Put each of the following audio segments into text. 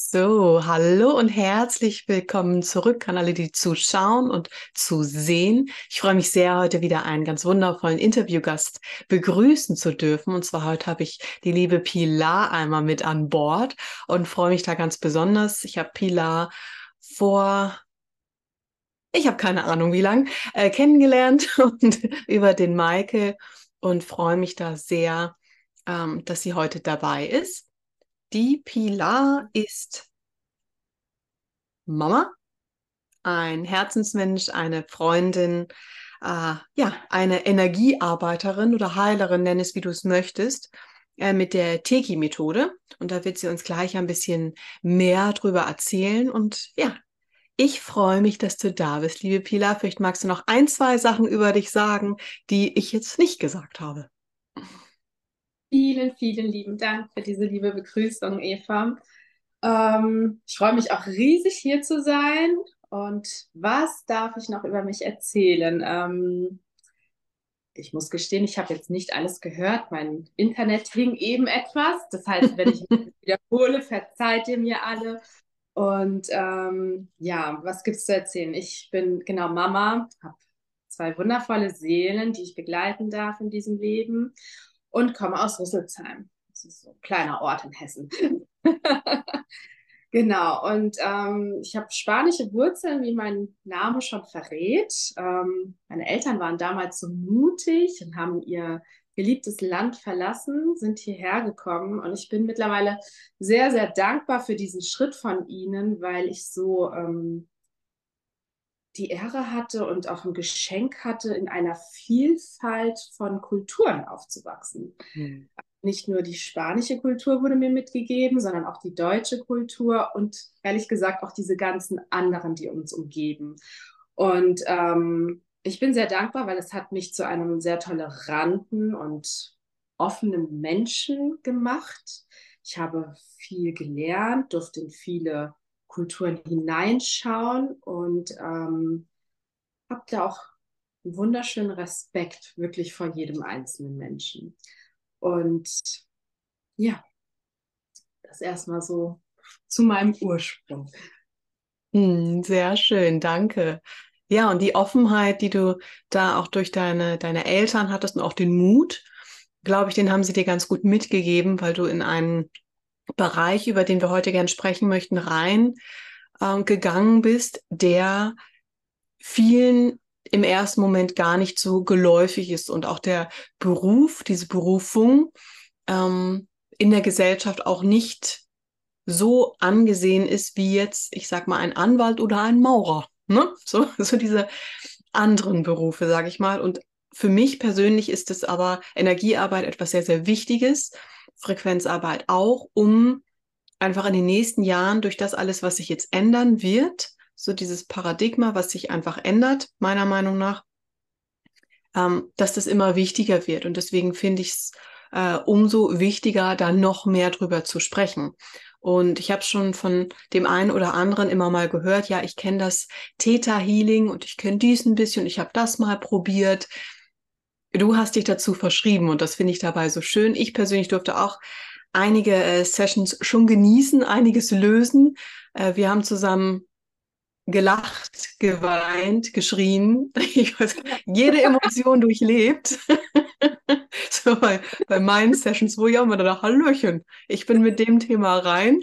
So, hallo und herzlich willkommen zurück an alle, die zuschauen und zu sehen. Ich freue mich sehr, heute wieder einen ganz wundervollen Interviewgast begrüßen zu dürfen. Und zwar heute habe ich die liebe Pilar einmal mit an Bord und freue mich da ganz besonders. Ich habe Pilar vor ich habe keine Ahnung wie lang, äh, kennengelernt und über den Maike und freue mich da sehr, ähm, dass sie heute dabei ist. Die Pilar ist Mama, ein Herzensmensch, eine Freundin, äh, ja, eine Energiearbeiterin oder Heilerin, nenn es wie du es möchtest, äh, mit der Teki-Methode. Und da wird sie uns gleich ein bisschen mehr drüber erzählen. Und ja, ich freue mich, dass du da bist, liebe Pilar. Vielleicht magst du noch ein, zwei Sachen über dich sagen, die ich jetzt nicht gesagt habe. Vielen, vielen lieben Dank für diese liebe Begrüßung, Eva. Ähm, ich freue mich auch riesig hier zu sein. Und was darf ich noch über mich erzählen? Ähm, ich muss gestehen, ich habe jetzt nicht alles gehört. Mein Internet hing eben etwas. Das heißt, wenn ich wiederhole, verzeiht ihr mir alle. Und ähm, ja, was gibt es zu erzählen? Ich bin genau Mama, habe zwei wundervolle Seelen, die ich begleiten darf in diesem Leben und komme aus Rüsselsheim. Das ist so ein kleiner Ort in Hessen. genau, und ähm, ich habe spanische Wurzeln, wie mein Name schon verrät. Ähm, meine Eltern waren damals so mutig und haben ihr geliebtes Land verlassen, sind hierher gekommen und ich bin mittlerweile sehr, sehr dankbar für diesen Schritt von ihnen, weil ich so ähm, die Ehre hatte und auch ein Geschenk hatte, in einer Vielfalt von Kulturen aufzuwachsen. Mhm. Nicht nur die spanische Kultur wurde mir mitgegeben, sondern auch die deutsche Kultur und ehrlich gesagt auch diese ganzen anderen, die uns umgeben. Und ähm, ich bin sehr dankbar, weil es hat mich zu einem sehr toleranten und offenen Menschen gemacht. Ich habe viel gelernt, durfte in viele Kulturen hineinschauen und ähm, habe da auch einen wunderschönen Respekt wirklich vor jedem einzelnen Menschen. Und ja, das erstmal so zu meinem Ursprung. Hm, sehr schön, danke. Ja, und die Offenheit, die du da auch durch deine, deine Eltern hattest und auch den Mut, glaube ich, den haben sie dir ganz gut mitgegeben, weil du in einen Bereich, über den wir heute gern sprechen möchten, rein äh, gegangen bist, der vielen im ersten Moment gar nicht so geläufig ist und auch der Beruf, diese Berufung ähm, in der Gesellschaft auch nicht so angesehen ist wie jetzt, ich sag mal, ein Anwalt oder ein Maurer. Ne? So, so diese anderen Berufe, sage ich mal. Und für mich persönlich ist es aber Energiearbeit etwas sehr, sehr Wichtiges. Frequenzarbeit auch, um einfach in den nächsten Jahren durch das alles, was sich jetzt ändern wird, so dieses Paradigma, was sich einfach ändert, meiner Meinung nach, ähm, dass das immer wichtiger wird. Und deswegen finde ich es äh, umso wichtiger, da noch mehr drüber zu sprechen. Und ich habe schon von dem einen oder anderen immer mal gehört, ja, ich kenne das Theta Healing und ich kenne dies ein bisschen, ich habe das mal probiert. Du hast dich dazu verschrieben und das finde ich dabei so schön. Ich persönlich durfte auch einige äh, Sessions schon genießen, einiges lösen. Äh, wir haben zusammen gelacht, geweint, geschrien. Ich weiß, jede Emotion durchlebt. so bei, bei meinen Sessions, wo ich auch immer dachte, Hallöchen, ich bin mit dem Thema rein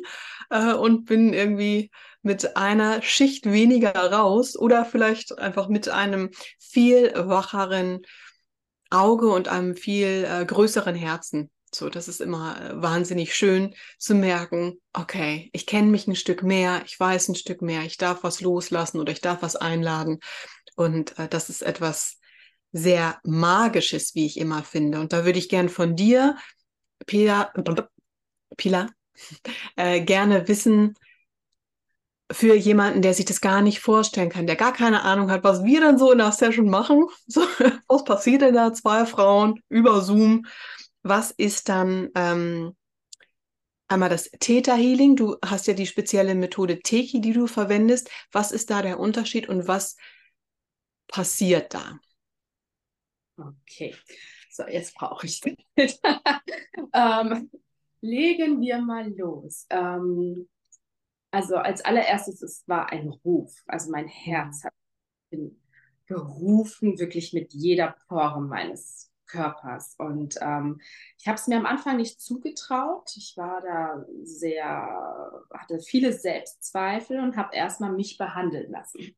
äh, und bin irgendwie mit einer Schicht weniger raus oder vielleicht einfach mit einem viel wacheren Auge und einem viel äh, größeren Herzen. So, das ist immer äh, wahnsinnig schön zu merken, okay, ich kenne mich ein Stück mehr, ich weiß ein Stück mehr, ich darf was loslassen oder ich darf was einladen. Und äh, das ist etwas sehr Magisches, wie ich immer finde. Und da würde ich gern von dir, Pila, Pila äh, gerne wissen, für jemanden, der sich das gar nicht vorstellen kann, der gar keine Ahnung hat, was wir dann so in der Session machen. So, was passiert denn da? Zwei Frauen über Zoom. Was ist dann ähm, einmal das Theta Healing? Du hast ja die spezielle Methode Teki, die du verwendest. Was ist da der Unterschied und was passiert da? Okay, so jetzt brauche ich ähm, legen wir mal los. Ähm, also als allererstes, es war ein Ruf. Also mein Herz hat gerufen, wirklich mit jeder Pore meines Körpers. Und ähm, ich habe es mir am Anfang nicht zugetraut. Ich war da sehr, hatte viele Selbstzweifel und habe erstmal mich behandeln lassen.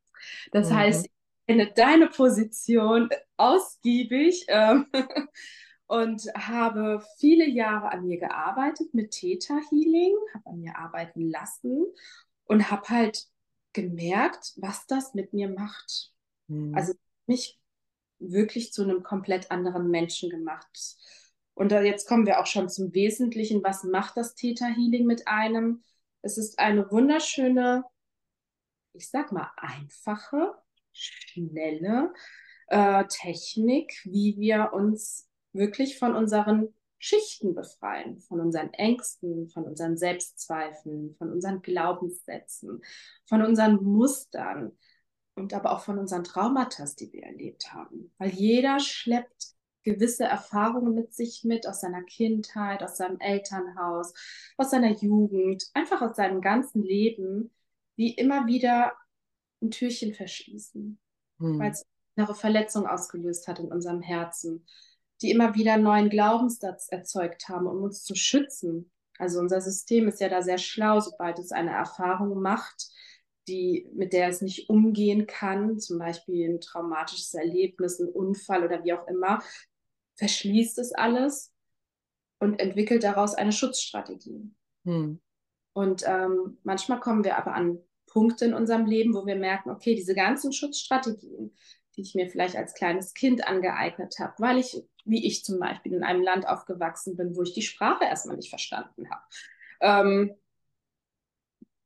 Das mhm. heißt, ich kenne deine Position ausgiebig ähm, und habe viele Jahre an mir gearbeitet mit Theta Healing, habe an mir arbeiten lassen und habe halt gemerkt, was das mit mir macht. Mhm. Also mich wirklich zu einem komplett anderen Menschen gemacht. Und da, jetzt kommen wir auch schon zum Wesentlichen. Was macht das Theta Healing mit einem? Es ist eine wunderschöne, ich sag mal, einfache, schnelle äh, Technik, wie wir uns wirklich von unseren Schichten befreien, von unseren Ängsten, von unseren Selbstzweifeln, von unseren Glaubenssätzen, von unseren Mustern und aber auch von unseren Traumata, die wir erlebt haben. Weil jeder schleppt gewisse Erfahrungen mit sich mit aus seiner Kindheit, aus seinem Elternhaus, aus seiner Jugend, einfach aus seinem ganzen Leben, die immer wieder ein Türchen verschließen, hm. weil es eine Verletzung ausgelöst hat in unserem Herzen, die immer wieder neuen Glaubenssatz erzeugt haben, um uns zu schützen. Also unser System ist ja da sehr schlau, sobald es eine Erfahrung macht, die, mit der es nicht umgehen kann, zum Beispiel ein traumatisches Erlebnis, ein Unfall oder wie auch immer, verschließt es alles und entwickelt daraus eine Schutzstrategie. Hm. Und ähm, manchmal kommen wir aber an Punkte in unserem Leben, wo wir merken, okay, diese ganzen Schutzstrategien, die ich mir vielleicht als kleines Kind angeeignet habe, weil ich, wie ich zum Beispiel, in einem Land aufgewachsen bin, wo ich die Sprache erstmal nicht verstanden habe. Ähm,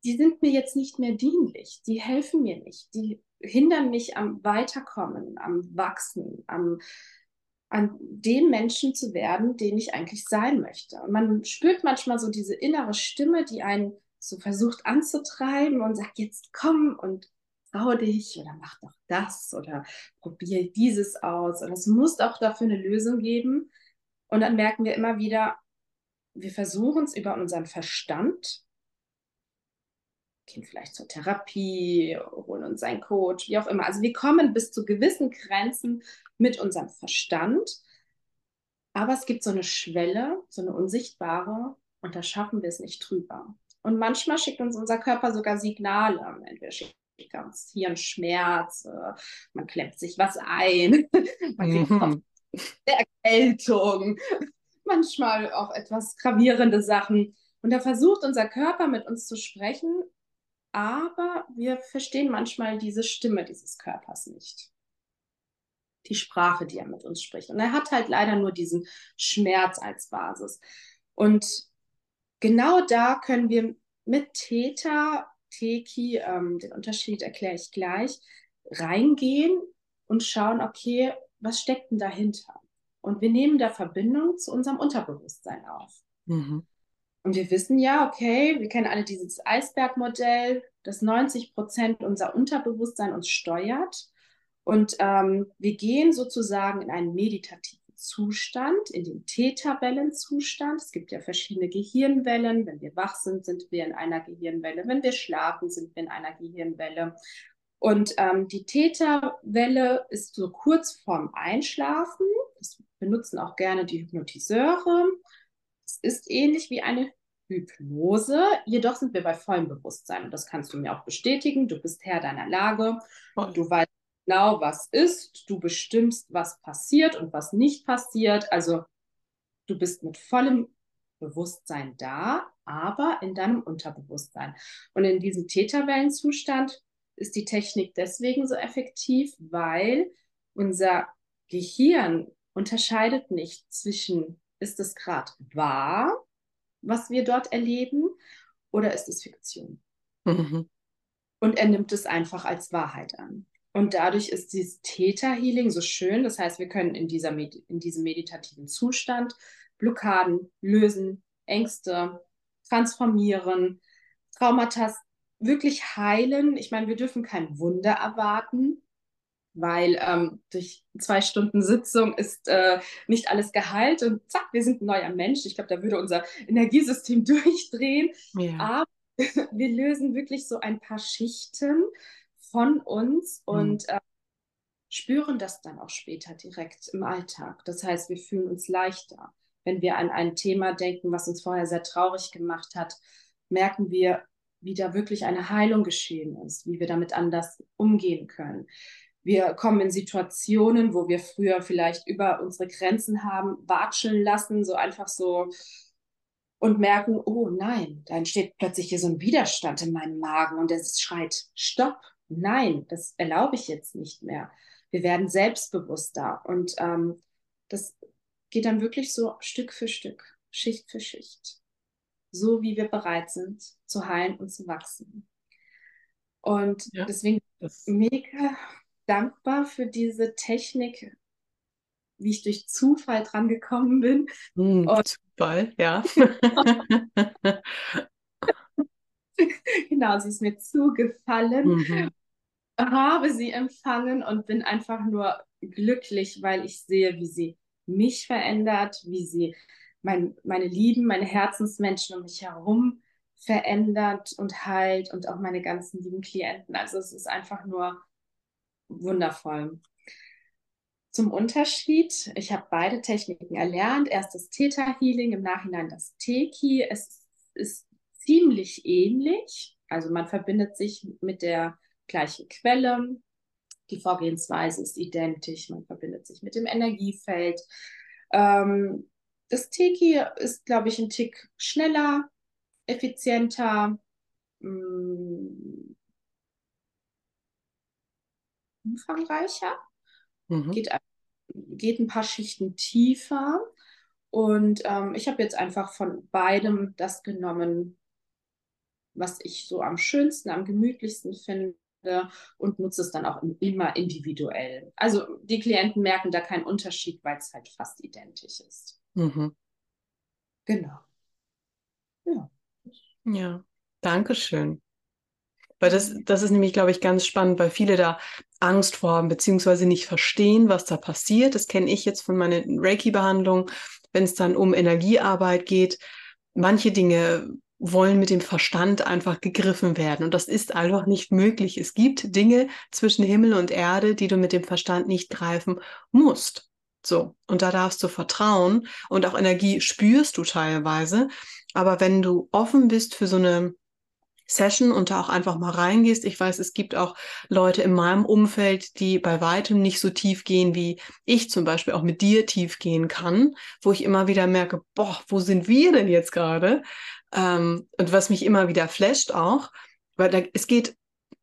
die sind mir jetzt nicht mehr dienlich, die helfen mir nicht, die hindern mich am Weiterkommen, am Wachsen, am an dem Menschen zu werden, den ich eigentlich sein möchte. Und man spürt manchmal so diese innere Stimme, die einen so versucht anzutreiben und sagt, jetzt komm und trau dich oder mach doch das oder probier dieses aus. Und es muss auch dafür eine Lösung geben. Und dann merken wir immer wieder, wir versuchen es über unseren Verstand gehen vielleicht zur Therapie, holen uns einen Coach, wie auch immer. Also wir kommen bis zu gewissen Grenzen mit unserem Verstand, aber es gibt so eine Schwelle, so eine unsichtbare, und da schaffen wir es nicht drüber. Und manchmal schickt uns unser Körper sogar Signale. Entweder schickt uns hier ein Schmerz, äh, man klemmt sich was ein, man kriegt mhm. Erkältung, manchmal auch etwas gravierende Sachen. Und da versucht unser Körper mit uns zu sprechen, aber wir verstehen manchmal diese Stimme dieses Körpers nicht. Die Sprache, die er mit uns spricht. Und er hat halt leider nur diesen Schmerz als Basis. Und genau da können wir mit Theta, Teki, ähm, den Unterschied erkläre ich gleich, reingehen und schauen, okay, was steckt denn dahinter? Und wir nehmen da Verbindung zu unserem Unterbewusstsein auf. Mhm. Und wir wissen ja, okay, wir kennen alle dieses Eisbergmodell, dass 90 Prozent unser Unterbewusstsein uns steuert. Und ähm, wir gehen sozusagen in einen meditativen Zustand, in den Theta-Wellenzustand. Es gibt ja verschiedene Gehirnwellen. Wenn wir wach sind, sind wir in einer Gehirnwelle. Wenn wir schlafen, sind wir in einer Gehirnwelle. Und ähm, die Theta-Welle ist so kurz vorm Einschlafen. Das benutzen auch gerne die Hypnotiseure. Es ist ähnlich wie eine Hypnose, jedoch sind wir bei vollem Bewusstsein und das kannst du mir auch bestätigen. Du bist Herr deiner Lage, und du weißt genau, was ist, du bestimmst, was passiert und was nicht passiert. Also du bist mit vollem Bewusstsein da, aber in deinem Unterbewusstsein. Und in diesem Täterwellenzustand ist die Technik deswegen so effektiv, weil unser Gehirn unterscheidet nicht zwischen ist es gerade wahr, was wir dort erleben, oder ist es Fiktion? Mhm. Und er nimmt es einfach als Wahrheit an. Und dadurch ist dieses Theta-Healing so schön. Das heißt, wir können in, dieser in diesem meditativen Zustand Blockaden lösen, Ängste transformieren, Traumata wirklich heilen. Ich meine, wir dürfen kein Wunder erwarten, weil ähm, durch zwei Stunden Sitzung ist äh, nicht alles geheilt und zack, wir sind ein neuer Mensch. Ich glaube, da würde unser Energiesystem durchdrehen. Ja. Aber wir lösen wirklich so ein paar Schichten von uns mhm. und äh, spüren das dann auch später direkt im Alltag. Das heißt, wir fühlen uns leichter. Wenn wir an ein Thema denken, was uns vorher sehr traurig gemacht hat, merken wir, wie da wirklich eine Heilung geschehen ist, wie wir damit anders umgehen können. Wir kommen in Situationen, wo wir früher vielleicht über unsere Grenzen haben watscheln lassen, so einfach so und merken, oh nein, da entsteht plötzlich hier so ein Widerstand in meinem Magen und es schreit, stopp, nein, das erlaube ich jetzt nicht mehr. Wir werden selbstbewusster und ähm, das geht dann wirklich so Stück für Stück, Schicht für Schicht, so wie wir bereit sind zu heilen und zu wachsen. Und ja, deswegen mega dankbar für diese Technik, wie ich durch Zufall dran gekommen bin. Mm, Zufall, ja. genau, sie ist mir zugefallen, mhm. Habe sie empfangen und bin einfach nur glücklich, weil ich sehe, wie sie mich verändert, wie sie mein, meine Lieben, meine Herzensmenschen um mich herum verändert und heilt und auch meine ganzen lieben Klienten. Also es ist einfach nur wundervoll. Zum Unterschied, ich habe beide Techniken erlernt. Erst das Theta Healing, im Nachhinein das Teki. Es ist ziemlich ähnlich. Also man verbindet sich mit der gleichen Quelle. Die Vorgehensweise ist identisch. Man verbindet sich mit dem Energiefeld. Ähm, das Teki ist, glaube ich, ein Tick schneller, effizienter, mh, mm, umfangreicher, mhm. geht, geht ein paar Schichten tiefer. Und ähm, ich habe jetzt einfach von beidem das genommen, was ich so am schönsten, am gemütlichsten finde und nutze es dann auch immer individuell. Also die Klienten merken da keinen Unterschied, weil es halt fast identisch ist. Mhm. Genau. Ja. Ja, danke schön. Weil das, das ist nämlich, glaube ich, ganz spannend, weil viele da Angst vor haben, beziehungsweise nicht verstehen, was da passiert. Das kenne ich jetzt von meinen Reiki-Behandlungen, wenn es dann um Energiearbeit geht. Manche Dinge wollen mit dem Verstand einfach gegriffen werden. Und das ist einfach nicht möglich. Es gibt Dinge zwischen Himmel und Erde, die du mit dem Verstand nicht greifen musst. So. Und da darfst du vertrauen und auch Energie spürst du teilweise. Aber wenn du offen bist für so eine Session und da auch einfach mal reingehst. Ich weiß, es gibt auch Leute in meinem Umfeld, die bei weitem nicht so tief gehen, wie ich zum Beispiel auch mit dir tief gehen kann, wo ich immer wieder merke, boah, wo sind wir denn jetzt gerade? Ähm, und was mich immer wieder flasht auch, weil da, es geht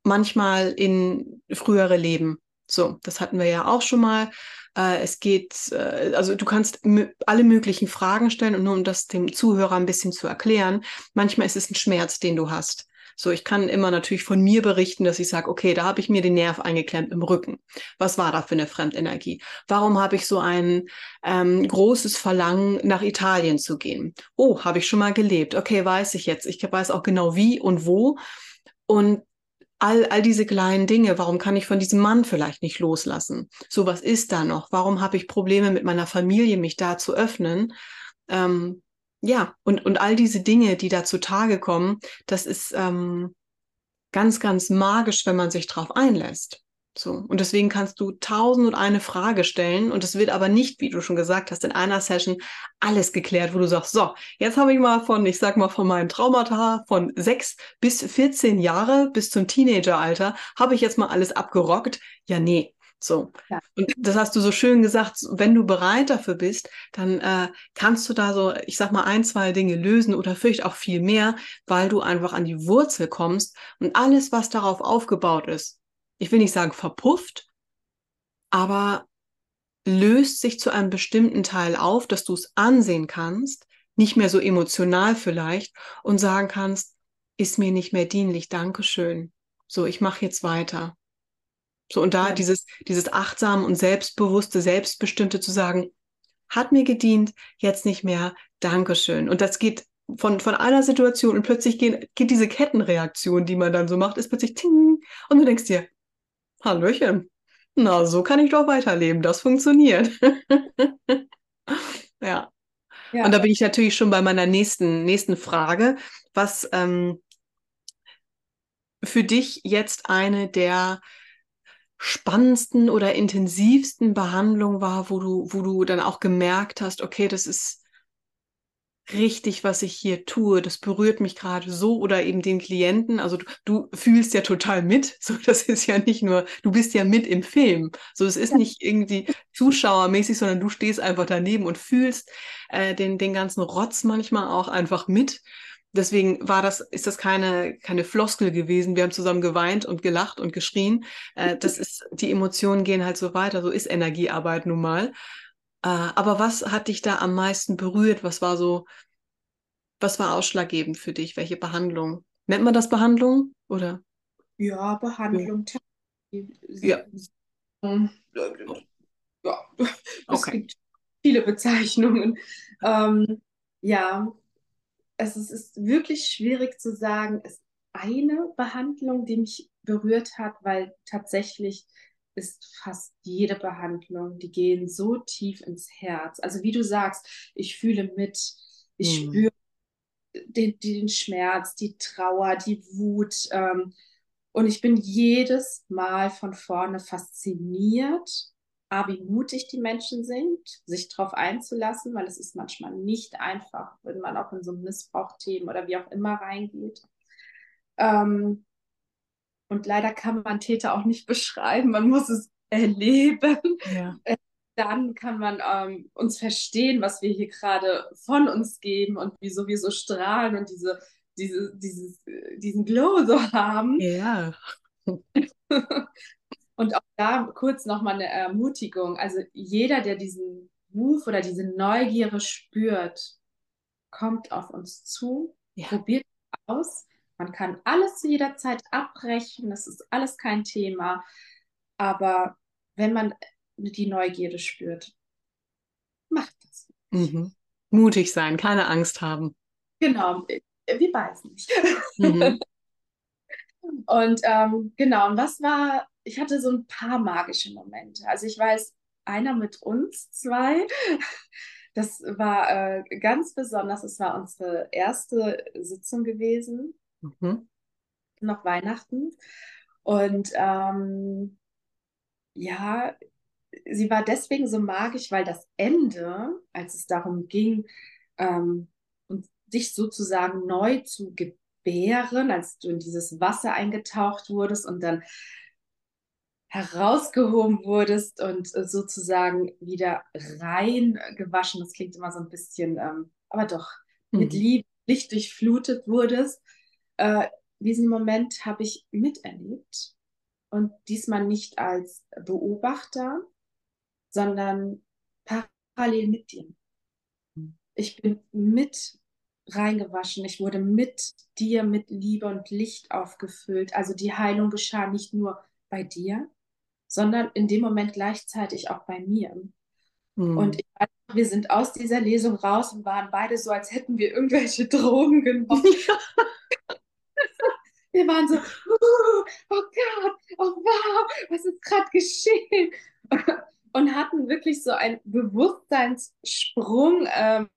manchmal in frühere Leben. So, das hatten wir ja auch schon mal. Äh, es geht, äh, also du kannst alle möglichen Fragen stellen und nur um das dem Zuhörer ein bisschen zu erklären, manchmal ist es ein Schmerz, den du hast. So, ich kann immer natürlich von mir berichten, dass ich sage, okay, da habe ich mir den Nerv eingeklemmt im Rücken. Was war da für eine Fremdenergie? Warum habe ich so ein ähm, großes Verlangen, nach Italien zu gehen? Oh, habe ich schon mal gelebt. Okay, weiß ich jetzt. Ich weiß auch genau wie und wo. Und all, all diese kleinen Dinge, warum kann ich von diesem Mann vielleicht nicht loslassen? So, was ist da noch? Warum habe ich Probleme mit meiner Familie, mich da zu öffnen? Ähm, ja, und, und all diese Dinge, die da zutage kommen, das ist ähm, ganz, ganz magisch, wenn man sich drauf einlässt. So. Und deswegen kannst du tausend und eine Frage stellen und es wird aber nicht, wie du schon gesagt hast, in einer Session alles geklärt, wo du sagst, so, jetzt habe ich mal von, ich sag mal, von meinem Traumata von sechs bis 14 Jahre bis zum Teenageralter, habe ich jetzt mal alles abgerockt. Ja, nee, so. Ja. Und das hast du so schön gesagt, wenn du bereit dafür bist, dann äh, kannst du da so, ich sag mal, ein, zwei Dinge lösen oder vielleicht auch viel mehr, weil du einfach an die Wurzel kommst und alles, was darauf aufgebaut ist, ich will nicht sagen verpufft, aber löst sich zu einem bestimmten Teil auf, dass du es ansehen kannst, nicht mehr so emotional vielleicht und sagen kannst, ist mir nicht mehr dienlich, Dankeschön. So, ich mache jetzt weiter. So, und da ja. dieses, dieses achtsam und selbstbewusste, selbstbestimmte zu sagen, hat mir gedient, jetzt nicht mehr, Dankeschön. Und das geht von, von einer Situation und plötzlich geht, geht diese Kettenreaktion, die man dann so macht, ist plötzlich ting und du denkst dir, Hallöchen, na, so kann ich doch weiterleben, das funktioniert. ja. ja. Und da bin ich natürlich schon bei meiner nächsten, nächsten Frage. Was, ähm, für dich jetzt eine der spannendsten oder intensivsten Behandlungen war, wo du, wo du dann auch gemerkt hast, okay, das ist richtig, was ich hier tue. Das berührt mich gerade so oder eben den Klienten. Also du, du, fühlst ja total mit. So, das ist ja nicht nur, du bist ja mit im Film. So, es ist nicht irgendwie zuschauermäßig, sondern du stehst einfach daneben und fühlst äh, den, den ganzen Rotz manchmal auch einfach mit. Deswegen war das, ist das keine, keine Floskel gewesen. Wir haben zusammen geweint und gelacht und geschrien. Äh, das ist, die Emotionen gehen halt so weiter. So ist Energiearbeit nun mal. Äh, aber was hat dich da am meisten berührt? Was war so, was war ausschlaggebend für dich? Welche Behandlung? Nennt man das Behandlung oder? Ja, Behandlung. Ja. Ja. ja. Es gibt viele Bezeichnungen. Ähm, ja, es ist, wirklich schwierig zu sagen, es ist eine Behandlung, die mich berührt hat, weil tatsächlich ist fast jede Behandlung, die gehen so tief ins Herz. Also wie du sagst, ich fühle mit, ich mhm. spüre den, den, Schmerz, die Trauer, die Wut. Ähm, und ich bin jedes Mal von vorne fasziniert, A, wie mutig die Menschen sind, sich darauf einzulassen, weil es ist manchmal nicht einfach, wenn man auch in so Missbrauchthemen oder wie auch immer reingeht. Ähm, und leider kann man Täter auch nicht beschreiben, man muss es erleben. Ja. Äh, dann kann man ähm, uns verstehen, was wir hier gerade von uns geben und wieso wir so strahlen und diese, diese, dieses, diesen Glow so haben. Ja. und auch da kurz nochmal eine Ermutigung. Also jeder, der diesen Ruf oder diese Neugierde spürt, kommt auf uns zu, ja. probiert aus man kann alles zu jeder Zeit abbrechen, das ist alles kein Thema. Aber wenn man die Neugierde spürt, macht das. Mhm. Mutig sein, keine Angst haben. Genau, wir beißen nicht. Mhm. und ähm, genau, und was war, ich hatte so ein paar magische Momente. Also ich weiß, einer mit uns zwei, das war äh, ganz besonders, es war unsere erste Sitzung gewesen. Mhm. Noch Weihnachten. Und ähm, ja, sie war deswegen so magisch, weil das Ende, als es darum ging, ähm, dich sozusagen neu zu gebären, als du in dieses Wasser eingetaucht wurdest und dann herausgehoben wurdest und sozusagen wieder rein gewaschen. Das klingt immer so ein bisschen, ähm, aber doch mhm. mit Liebe, Licht durchflutet wurdest äh, diesen Moment habe ich miterlebt und diesmal nicht als Beobachter, sondern parallel mit dir. Ich bin mit reingewaschen, ich wurde mit dir, mit Liebe und Licht aufgefüllt. Also die Heilung geschah nicht nur bei dir, sondern in dem Moment gleichzeitig auch bei mir. Mhm. Und ich, wir sind aus dieser Lesung raus und waren beide so, als hätten wir irgendwelche Drogen genommen. Wir waren so, oh, oh Gott, oh wow, was ist gerade geschehen? Und hatten wirklich so einen Bewusstseinssprung, ähm,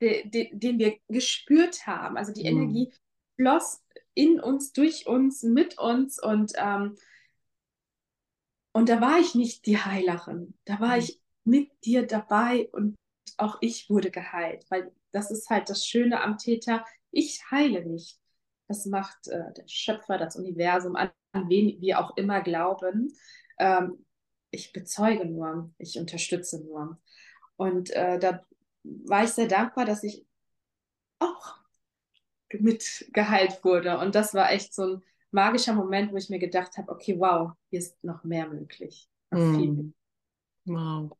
de, de, den wir gespürt haben. Also die mhm. Energie floss in uns, durch uns, mit uns und ähm, und da war ich nicht die Heilerin, da war mhm. ich mit dir dabei und auch ich wurde geheilt, weil das ist halt das Schöne am Täter. Ich heile nicht. Das macht äh, der Schöpfer, das Universum, an, an, wen wir auch immer glauben. Ähm, ich bezeuge nur, ich unterstütze nur. Und äh, da war ich sehr dankbar, dass ich auch mitgeheilt wurde. Und das war echt so ein magischer Moment, wo ich mir gedacht habe, okay, wow, hier ist noch mehr möglich. Noch mm. Wow.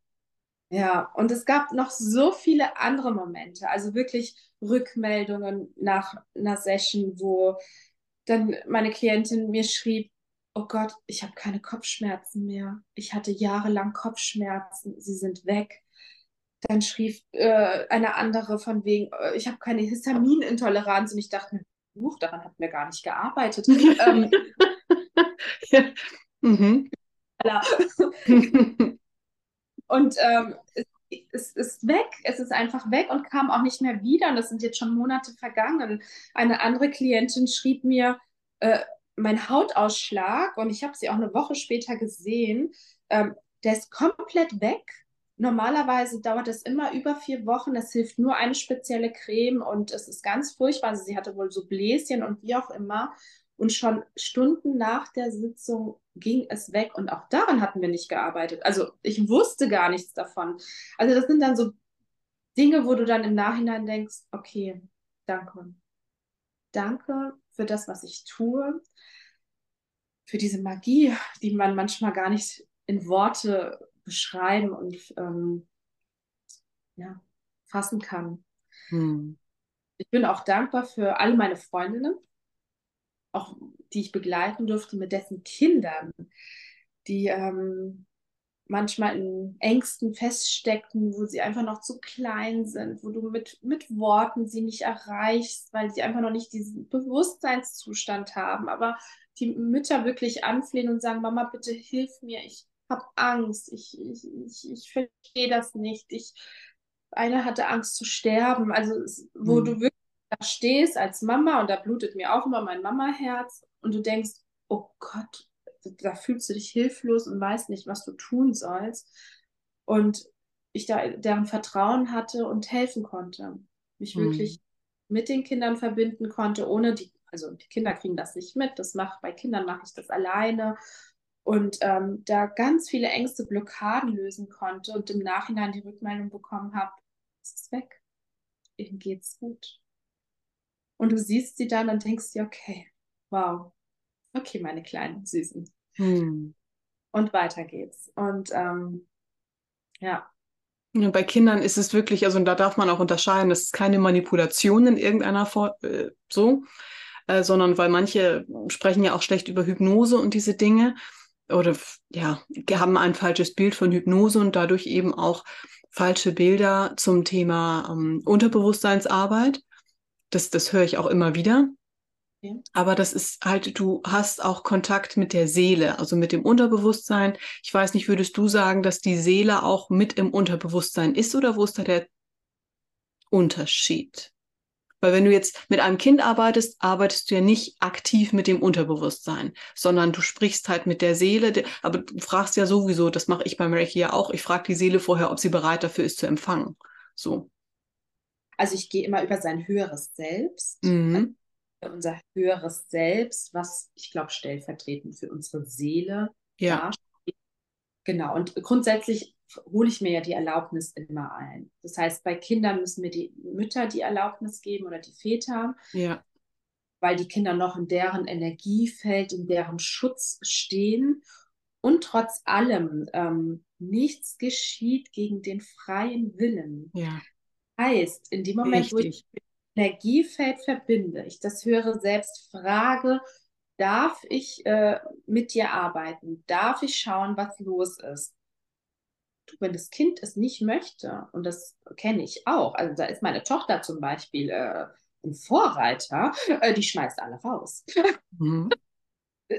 Ja, und es gab noch so viele andere Momente, also wirklich Rückmeldungen nach einer Session, wo dann meine Klientin mir schrieb, oh Gott, ich habe keine Kopfschmerzen mehr. Ich hatte jahrelang Kopfschmerzen, sie sind weg. Dann schrieb äh, eine andere von wegen, äh, ich habe keine Histaminintoleranz und ich dachte Huch, daran hat mir gar nicht gearbeitet. ähm, ja. mhm. Und ähm, es, ist weg, es ist einfach weg und kam auch nicht mehr wieder. Und das sind jetzt schon Monate vergangen. Eine andere Klientin schrieb mir, äh, mein Hautausschlag, und ich habe sie auch eine Woche später gesehen, ähm, der ist komplett weg. Normalerweise dauert es immer über vier Wochen. Es hilft nur eine spezielle Creme und es ist ganz furchtbar. Also sie hatte wohl so Bläschen und wie auch immer. Und schon Stunden nach der Sitzung ging es weg und auch daran hatten wir nicht gearbeitet. Also ich wusste gar nichts davon. Also das sind dann so Dinge, wo du dann im Nachhinein denkst, okay, danke. Danke für das, was ich tue, für diese Magie, die man manchmal gar nicht in Worte beschreiben und ähm, ja, fassen kann. Hm. Ich bin auch dankbar für alle meine Freundinnen, auch die ich begleiten durfte mit dessen Kindern, die ähm, manchmal in Ängsten feststeckten, wo sie einfach noch zu klein sind, wo du mit, mit Worten sie nicht erreichst, weil sie einfach noch nicht diesen Bewusstseinszustand haben. Aber die Mütter wirklich anflehen und sagen, Mama, bitte hilf mir, ich habe Angst, ich, ich, ich, ich verstehe das nicht. Ich, eine hatte Angst zu sterben. Also wo mhm. du wirklich da stehst als Mama und da blutet mir auch immer mein Mama-Herz und du denkst, oh Gott, da fühlst du dich hilflos und weißt nicht, was du tun sollst. Und ich da deren Vertrauen hatte und helfen konnte. Mich mhm. wirklich mit den Kindern verbinden konnte, ohne die, also die Kinder kriegen das nicht mit. Das macht, bei Kindern mache ich das alleine. Und ähm, da ganz viele Ängste, Blockaden lösen konnte und im Nachhinein die Rückmeldung bekommen habe, es ist weg. Ihnen geht's gut. Und du siehst sie dann und denkst dir, okay, wow, okay, meine kleinen Süßen. Hm. Und weiter geht's. Und ähm, ja. ja. Bei Kindern ist es wirklich, also da darf man auch unterscheiden, das ist keine Manipulation in irgendeiner Form, äh, so, äh, sondern weil manche sprechen ja auch schlecht über Hypnose und diese Dinge oder ja, haben ein falsches Bild von Hypnose und dadurch eben auch falsche Bilder zum Thema ähm, Unterbewusstseinsarbeit. Das, das höre ich auch immer wieder. Aber das ist halt, du hast auch Kontakt mit der Seele, also mit dem Unterbewusstsein. Ich weiß nicht, würdest du sagen, dass die Seele auch mit im Unterbewusstsein ist oder wo ist da der Unterschied? Weil wenn du jetzt mit einem Kind arbeitest, arbeitest du ja nicht aktiv mit dem Unterbewusstsein, sondern du sprichst halt mit der Seele. Aber du fragst ja sowieso, das mache ich beim Reiki ja auch, ich frage die Seele vorher, ob sie bereit dafür ist zu empfangen. So. Also ich gehe immer über sein höheres Selbst. Mhm unser höheres Selbst, was ich glaube stellvertretend für unsere Seele ja. dasteht. Genau, und grundsätzlich hole ich mir ja die Erlaubnis immer ein. Das heißt, bei Kindern müssen mir die Mütter die Erlaubnis geben oder die Väter, ja. weil die Kinder noch in deren Energiefeld, in deren Schutz stehen. Und trotz allem, ähm, nichts geschieht gegen den freien Willen. Ja. Heißt, in dem Moment, Richtig. wo ich Energiefeld verbinde, ich das höre selbst frage, darf ich äh, mit dir arbeiten? Darf ich schauen, was los ist? Wenn das Kind es nicht möchte, und das kenne ich auch, also da ist meine Tochter zum Beispiel äh, ein Vorreiter, äh, die schmeißt alle raus. Mhm.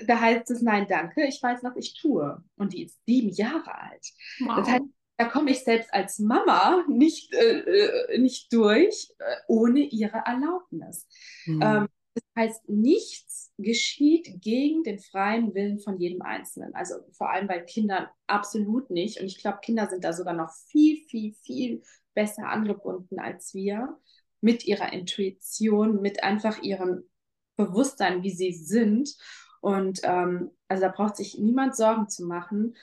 Da heißt es, nein, danke, ich weiß, was ich tue. Und die ist sieben Jahre alt. Wow. Das heißt, da komme ich selbst als Mama nicht, äh, äh, nicht durch äh, ohne ihre Erlaubnis. Mhm. Ähm, das heißt, nichts geschieht gegen den freien Willen von jedem Einzelnen. Also vor allem bei Kindern absolut nicht. Und ich glaube, Kinder sind da sogar noch viel, viel, viel besser angebunden als wir mit ihrer Intuition, mit einfach ihrem Bewusstsein, wie sie sind. Und ähm, also da braucht sich niemand Sorgen zu machen,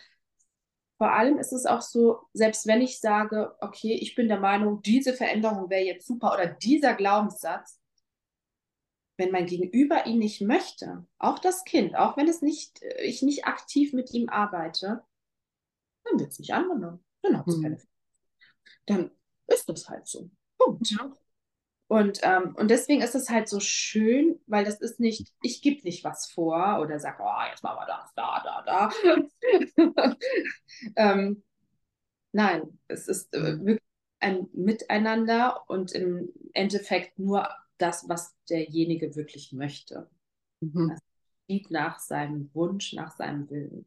vor allem ist es auch so, selbst wenn ich sage, okay, ich bin der Meinung, diese Veränderung wäre jetzt super oder dieser Glaubenssatz, wenn mein Gegenüber ihn nicht möchte, auch das Kind, auch wenn es nicht, äh, ich nicht aktiv mit ihm arbeite, dann wird es nicht angenommen. Dann hat es hm. keine Dann ist das halt so. Punkt. Ja. Und, ähm, und deswegen ist es halt so schön, weil das ist nicht, ich gebe nicht was vor oder sage, oh, jetzt machen wir das, da, da, da. ähm, nein, es ist äh, mhm. wirklich ein Miteinander und im Endeffekt nur das, was derjenige wirklich möchte. Mhm. Das sieht nach seinem Wunsch, nach seinem Willen.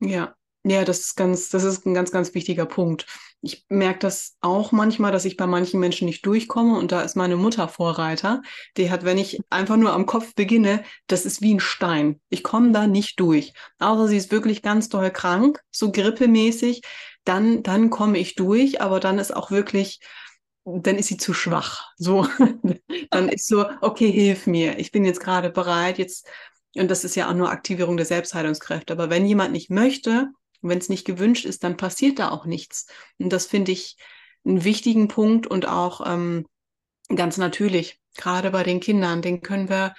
Ja, Ja, das ist ganz, das ist ein ganz, ganz wichtiger Punkt. Ich merke das auch manchmal, dass ich bei manchen Menschen nicht durchkomme und da ist meine Mutter Vorreiter. Die hat, wenn ich einfach nur am Kopf beginne, das ist wie ein Stein. Ich komme da nicht durch. Außer sie ist wirklich ganz doll krank, so grippemäßig, dann, dann komme ich durch, aber dann ist auch wirklich, dann ist sie zu schwach. So, dann ist so, okay, hilf mir. Ich bin jetzt gerade bereit, jetzt, und das ist ja auch nur Aktivierung der Selbstheilungskräfte. Aber wenn jemand nicht möchte, wenn es nicht gewünscht ist, dann passiert da auch nichts. Und das finde ich einen wichtigen Punkt und auch ähm, ganz natürlich, gerade bei den Kindern, den können wir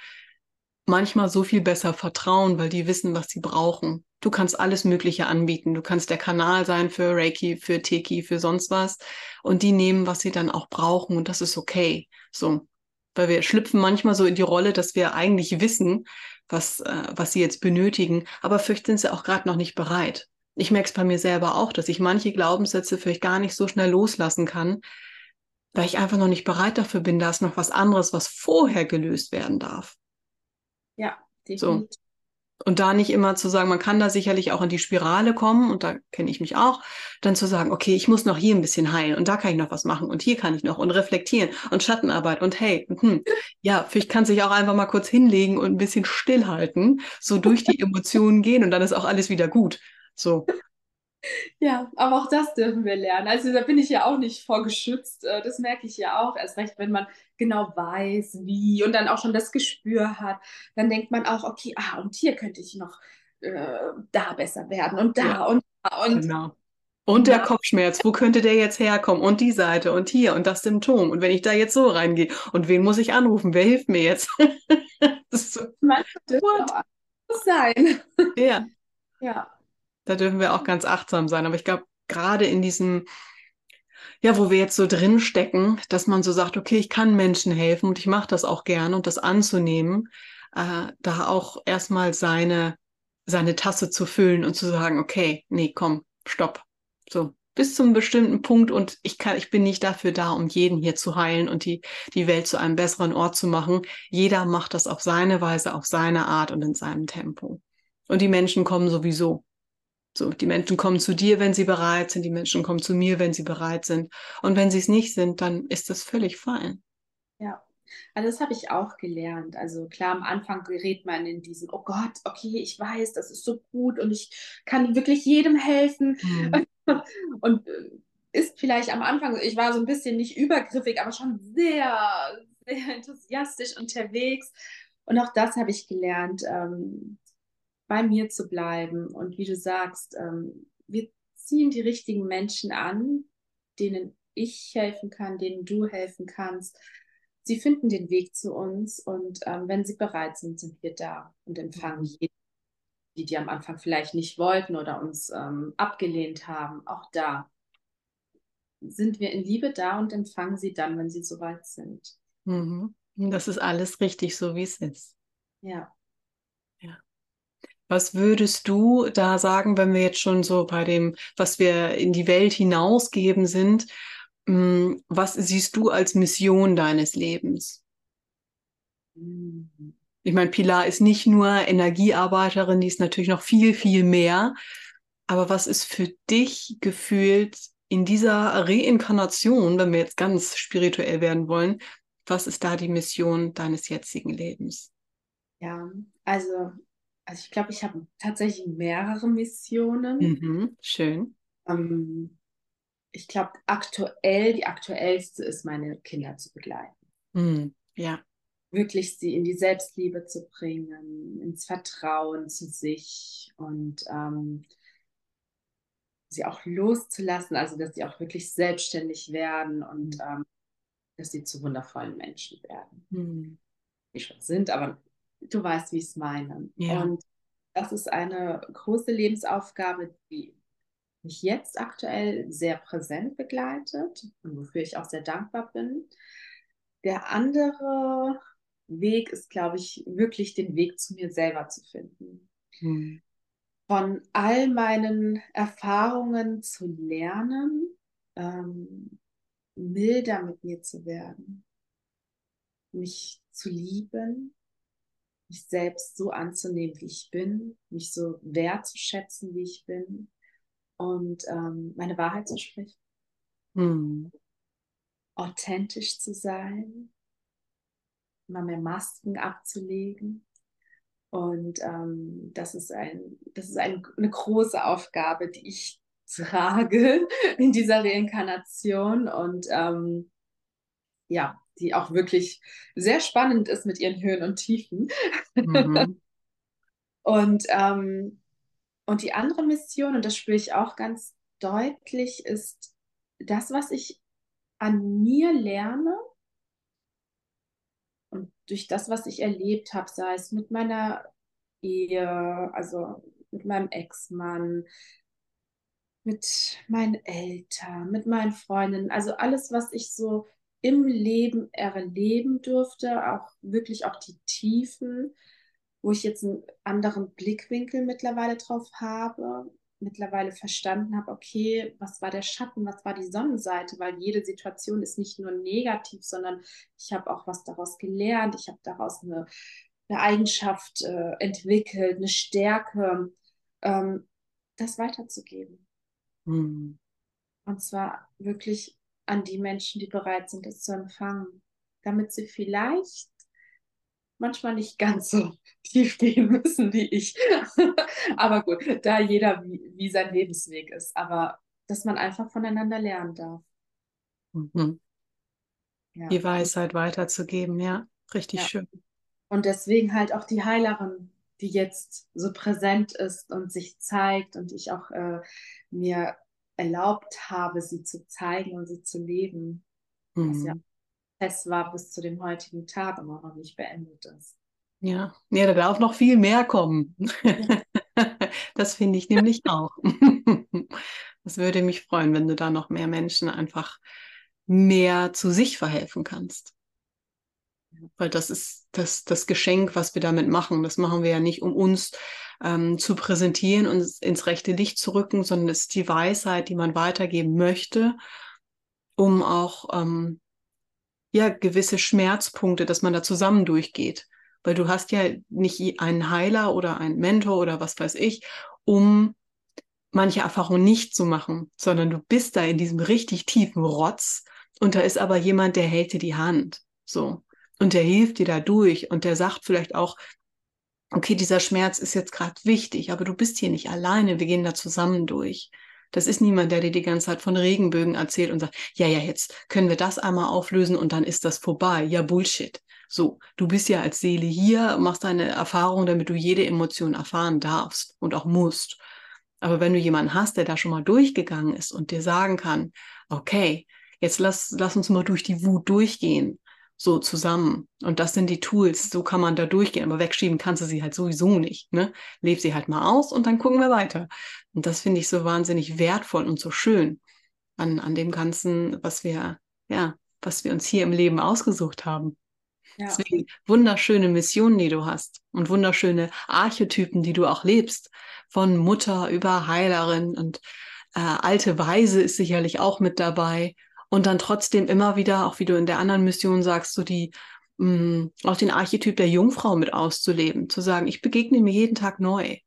manchmal so viel besser vertrauen, weil die wissen, was sie brauchen. Du kannst alles Mögliche anbieten. Du kannst der Kanal sein für Reiki, für Teki, für sonst was. Und die nehmen, was sie dann auch brauchen. Und das ist okay. So. Weil wir schlüpfen manchmal so in die Rolle, dass wir eigentlich wissen, was, äh, was sie jetzt benötigen. Aber vielleicht sind sie auch gerade noch nicht bereit. Ich merke es bei mir selber auch, dass ich manche Glaubenssätze vielleicht gar nicht so schnell loslassen kann, weil ich einfach noch nicht bereit dafür bin, da ist noch was anderes, was vorher gelöst werden darf. Ja, definitiv. So. Und da nicht immer zu sagen, man kann da sicherlich auch in die Spirale kommen, und da kenne ich mich auch, dann zu sagen, okay, ich muss noch hier ein bisschen heilen und da kann ich noch was machen und hier kann ich noch und reflektieren und Schattenarbeit und hey, hm, ja, vielleicht kann sich auch einfach mal kurz hinlegen und ein bisschen stillhalten, so durch die Emotionen gehen und dann ist auch alles wieder gut. So. Ja, aber auch das dürfen wir lernen. Also da bin ich ja auch nicht vorgeschützt. Äh, das merke ich ja auch. Erst recht, wenn man genau weiß, wie und dann auch schon das Gespür hat, dann denkt man auch, okay, ah, und hier könnte ich noch äh, da besser werden und da ja. und da und. Genau. Und der Kopfschmerz, wo könnte der jetzt herkommen? Und die Seite und hier und das Symptom. Und wenn ich da jetzt so reingehe, und wen muss ich anrufen? Wer hilft mir jetzt? das ist so, Man das sein. Ja. Ja. Da dürfen wir auch ganz achtsam sein. Aber ich glaube, gerade in diesem, ja, wo wir jetzt so drin stecken, dass man so sagt, okay, ich kann Menschen helfen und ich mache das auch gerne und das anzunehmen, äh, da auch erstmal seine, seine Tasse zu füllen und zu sagen, okay, nee, komm, stopp. So, bis zum bestimmten Punkt und ich kann, ich bin nicht dafür da, um jeden hier zu heilen und die, die Welt zu einem besseren Ort zu machen. Jeder macht das auf seine Weise, auf seine Art und in seinem Tempo. Und die Menschen kommen sowieso. So, die Menschen kommen zu dir, wenn sie bereit sind, die Menschen kommen zu mir, wenn sie bereit sind. Und wenn sie es nicht sind, dann ist das völlig fein. Ja, also das habe ich auch gelernt. Also klar, am Anfang gerät man in diesen, oh Gott, okay, ich weiß, das ist so gut und ich kann wirklich jedem helfen. Mhm. Und äh, ist vielleicht am Anfang, ich war so ein bisschen nicht übergriffig, aber schon sehr, sehr enthusiastisch unterwegs. Und auch das habe ich gelernt. Ähm, bei mir zu bleiben. Und wie du sagst, ähm, wir ziehen die richtigen Menschen an, denen ich helfen kann, denen du helfen kannst. Sie finden den Weg zu uns und ähm, wenn sie bereit sind, sind wir da und empfangen mhm. jeden, die, die am Anfang vielleicht nicht wollten oder uns ähm, abgelehnt haben. Auch da sind wir in Liebe da und empfangen sie dann, wenn sie soweit sind. Mhm. Das ist alles richtig, so wie es ist. Ja. Was würdest du da sagen, wenn wir jetzt schon so bei dem, was wir in die Welt hinausgeben sind? Hm, was siehst du als Mission deines Lebens? Ich meine, Pilar ist nicht nur Energiearbeiterin, die ist natürlich noch viel, viel mehr. Aber was ist für dich gefühlt in dieser Reinkarnation, wenn wir jetzt ganz spirituell werden wollen, was ist da die Mission deines jetzigen Lebens? Ja, also also ich glaube, ich habe tatsächlich mehrere Missionen. Mhm, schön. Ähm, ich glaube, aktuell, die aktuellste ist, meine Kinder zu begleiten. Mhm, ja. Wirklich sie in die Selbstliebe zu bringen, ins Vertrauen zu sich und ähm, sie auch loszulassen, also dass sie auch wirklich selbstständig werden und mhm. ähm, dass sie zu wundervollen Menschen werden. Mhm. Die schon sind, aber du weißt, wie ich es meine. Ja. Und das ist eine große Lebensaufgabe, die mich jetzt aktuell sehr präsent begleitet und wofür ich auch sehr dankbar bin. Der andere Weg ist, glaube ich, wirklich den Weg zu mir selber zu finden. Hm. Von all meinen Erfahrungen zu lernen, ähm, milder mit mir zu werden, mich zu lieben, mich selbst so anzunehmen, wie ich bin, mich so wertzuschätzen, wie ich bin und ähm, meine Wahrheit zu sprechen. Mhm. Authentisch zu sein, immer mehr Masken abzulegen. Und ähm, das ist, ein, das ist ein, eine große Aufgabe, die ich trage in dieser Reinkarnation und ähm, ja, die auch wirklich sehr spannend ist mit ihren Höhen und Tiefen. Mhm. und, ähm, und die andere Mission, und das spüre ich auch ganz deutlich, ist das, was ich an mir lerne und durch das, was ich erlebt habe, sei es mit meiner Ehe, also mit meinem Ex-Mann, mit meinen Eltern, mit meinen Freundinnen, also alles, was ich so im Leben erleben durfte, auch wirklich auch die Tiefen, wo ich jetzt einen anderen Blickwinkel mittlerweile drauf habe, mittlerweile verstanden habe, okay, was war der Schatten, was war die Sonnenseite, weil jede Situation ist nicht nur negativ, sondern ich habe auch was daraus gelernt, ich habe daraus eine, eine Eigenschaft äh, entwickelt, eine Stärke, ähm, das weiterzugeben. Mhm. Und zwar wirklich an die Menschen, die bereit sind, es zu empfangen, damit sie vielleicht manchmal nicht ganz so tief gehen müssen wie ich. Aber gut, da jeder wie, wie sein Lebensweg ist. Aber dass man einfach voneinander lernen darf. Mhm. Ja. Die Weisheit weiterzugeben, ja, richtig ja. schön. Und deswegen halt auch die Heilerin, die jetzt so präsent ist und sich zeigt und ich auch äh, mir erlaubt habe, sie zu zeigen und sie zu leben. Mhm. Was ja Prozess war bis zu dem heutigen Tag und noch nicht beendet ist. Ja, ja, da darf noch viel mehr kommen. Ja. Das finde ich nämlich auch. Das würde mich freuen, wenn du da noch mehr Menschen einfach mehr zu sich verhelfen kannst. Weil das ist das, das Geschenk, was wir damit machen. Das machen wir ja nicht, um uns ähm, zu präsentieren und ins rechte Licht zu rücken, sondern es ist die Weisheit, die man weitergeben möchte, um auch ähm, ja gewisse Schmerzpunkte, dass man da zusammen durchgeht. Weil du hast ja nicht einen Heiler oder einen Mentor oder was weiß ich, um manche Erfahrungen nicht zu machen, sondern du bist da in diesem richtig tiefen Rotz und da ist aber jemand, der hält dir die Hand. So. Und der hilft dir da durch und der sagt vielleicht auch, okay, dieser Schmerz ist jetzt gerade wichtig, aber du bist hier nicht alleine, wir gehen da zusammen durch. Das ist niemand, der dir die ganze Zeit von Regenbögen erzählt und sagt, ja, ja, jetzt können wir das einmal auflösen und dann ist das vorbei. Ja, Bullshit. So, du bist ja als Seele hier, machst deine Erfahrung, damit du jede Emotion erfahren darfst und auch musst. Aber wenn du jemanden hast, der da schon mal durchgegangen ist und dir sagen kann, okay, jetzt lass, lass uns mal durch die Wut durchgehen so zusammen. Und das sind die Tools, so kann man da durchgehen. Aber wegschieben kannst du sie halt sowieso nicht. Ne? Leb sie halt mal aus und dann gucken wir weiter. Und das finde ich so wahnsinnig wertvoll und so schön an, an dem Ganzen, was wir, ja, was wir uns hier im Leben ausgesucht haben. Ja. Deswegen wunderschöne Missionen, die du hast und wunderschöne Archetypen, die du auch lebst. Von Mutter über Heilerin und äh, alte Weise ist sicherlich auch mit dabei und dann trotzdem immer wieder, auch wie du in der anderen Mission sagst, so die mh, mm, auch den Archetyp der Jungfrau mit auszuleben, zu sagen, ich begegne mir jeden Tag neu.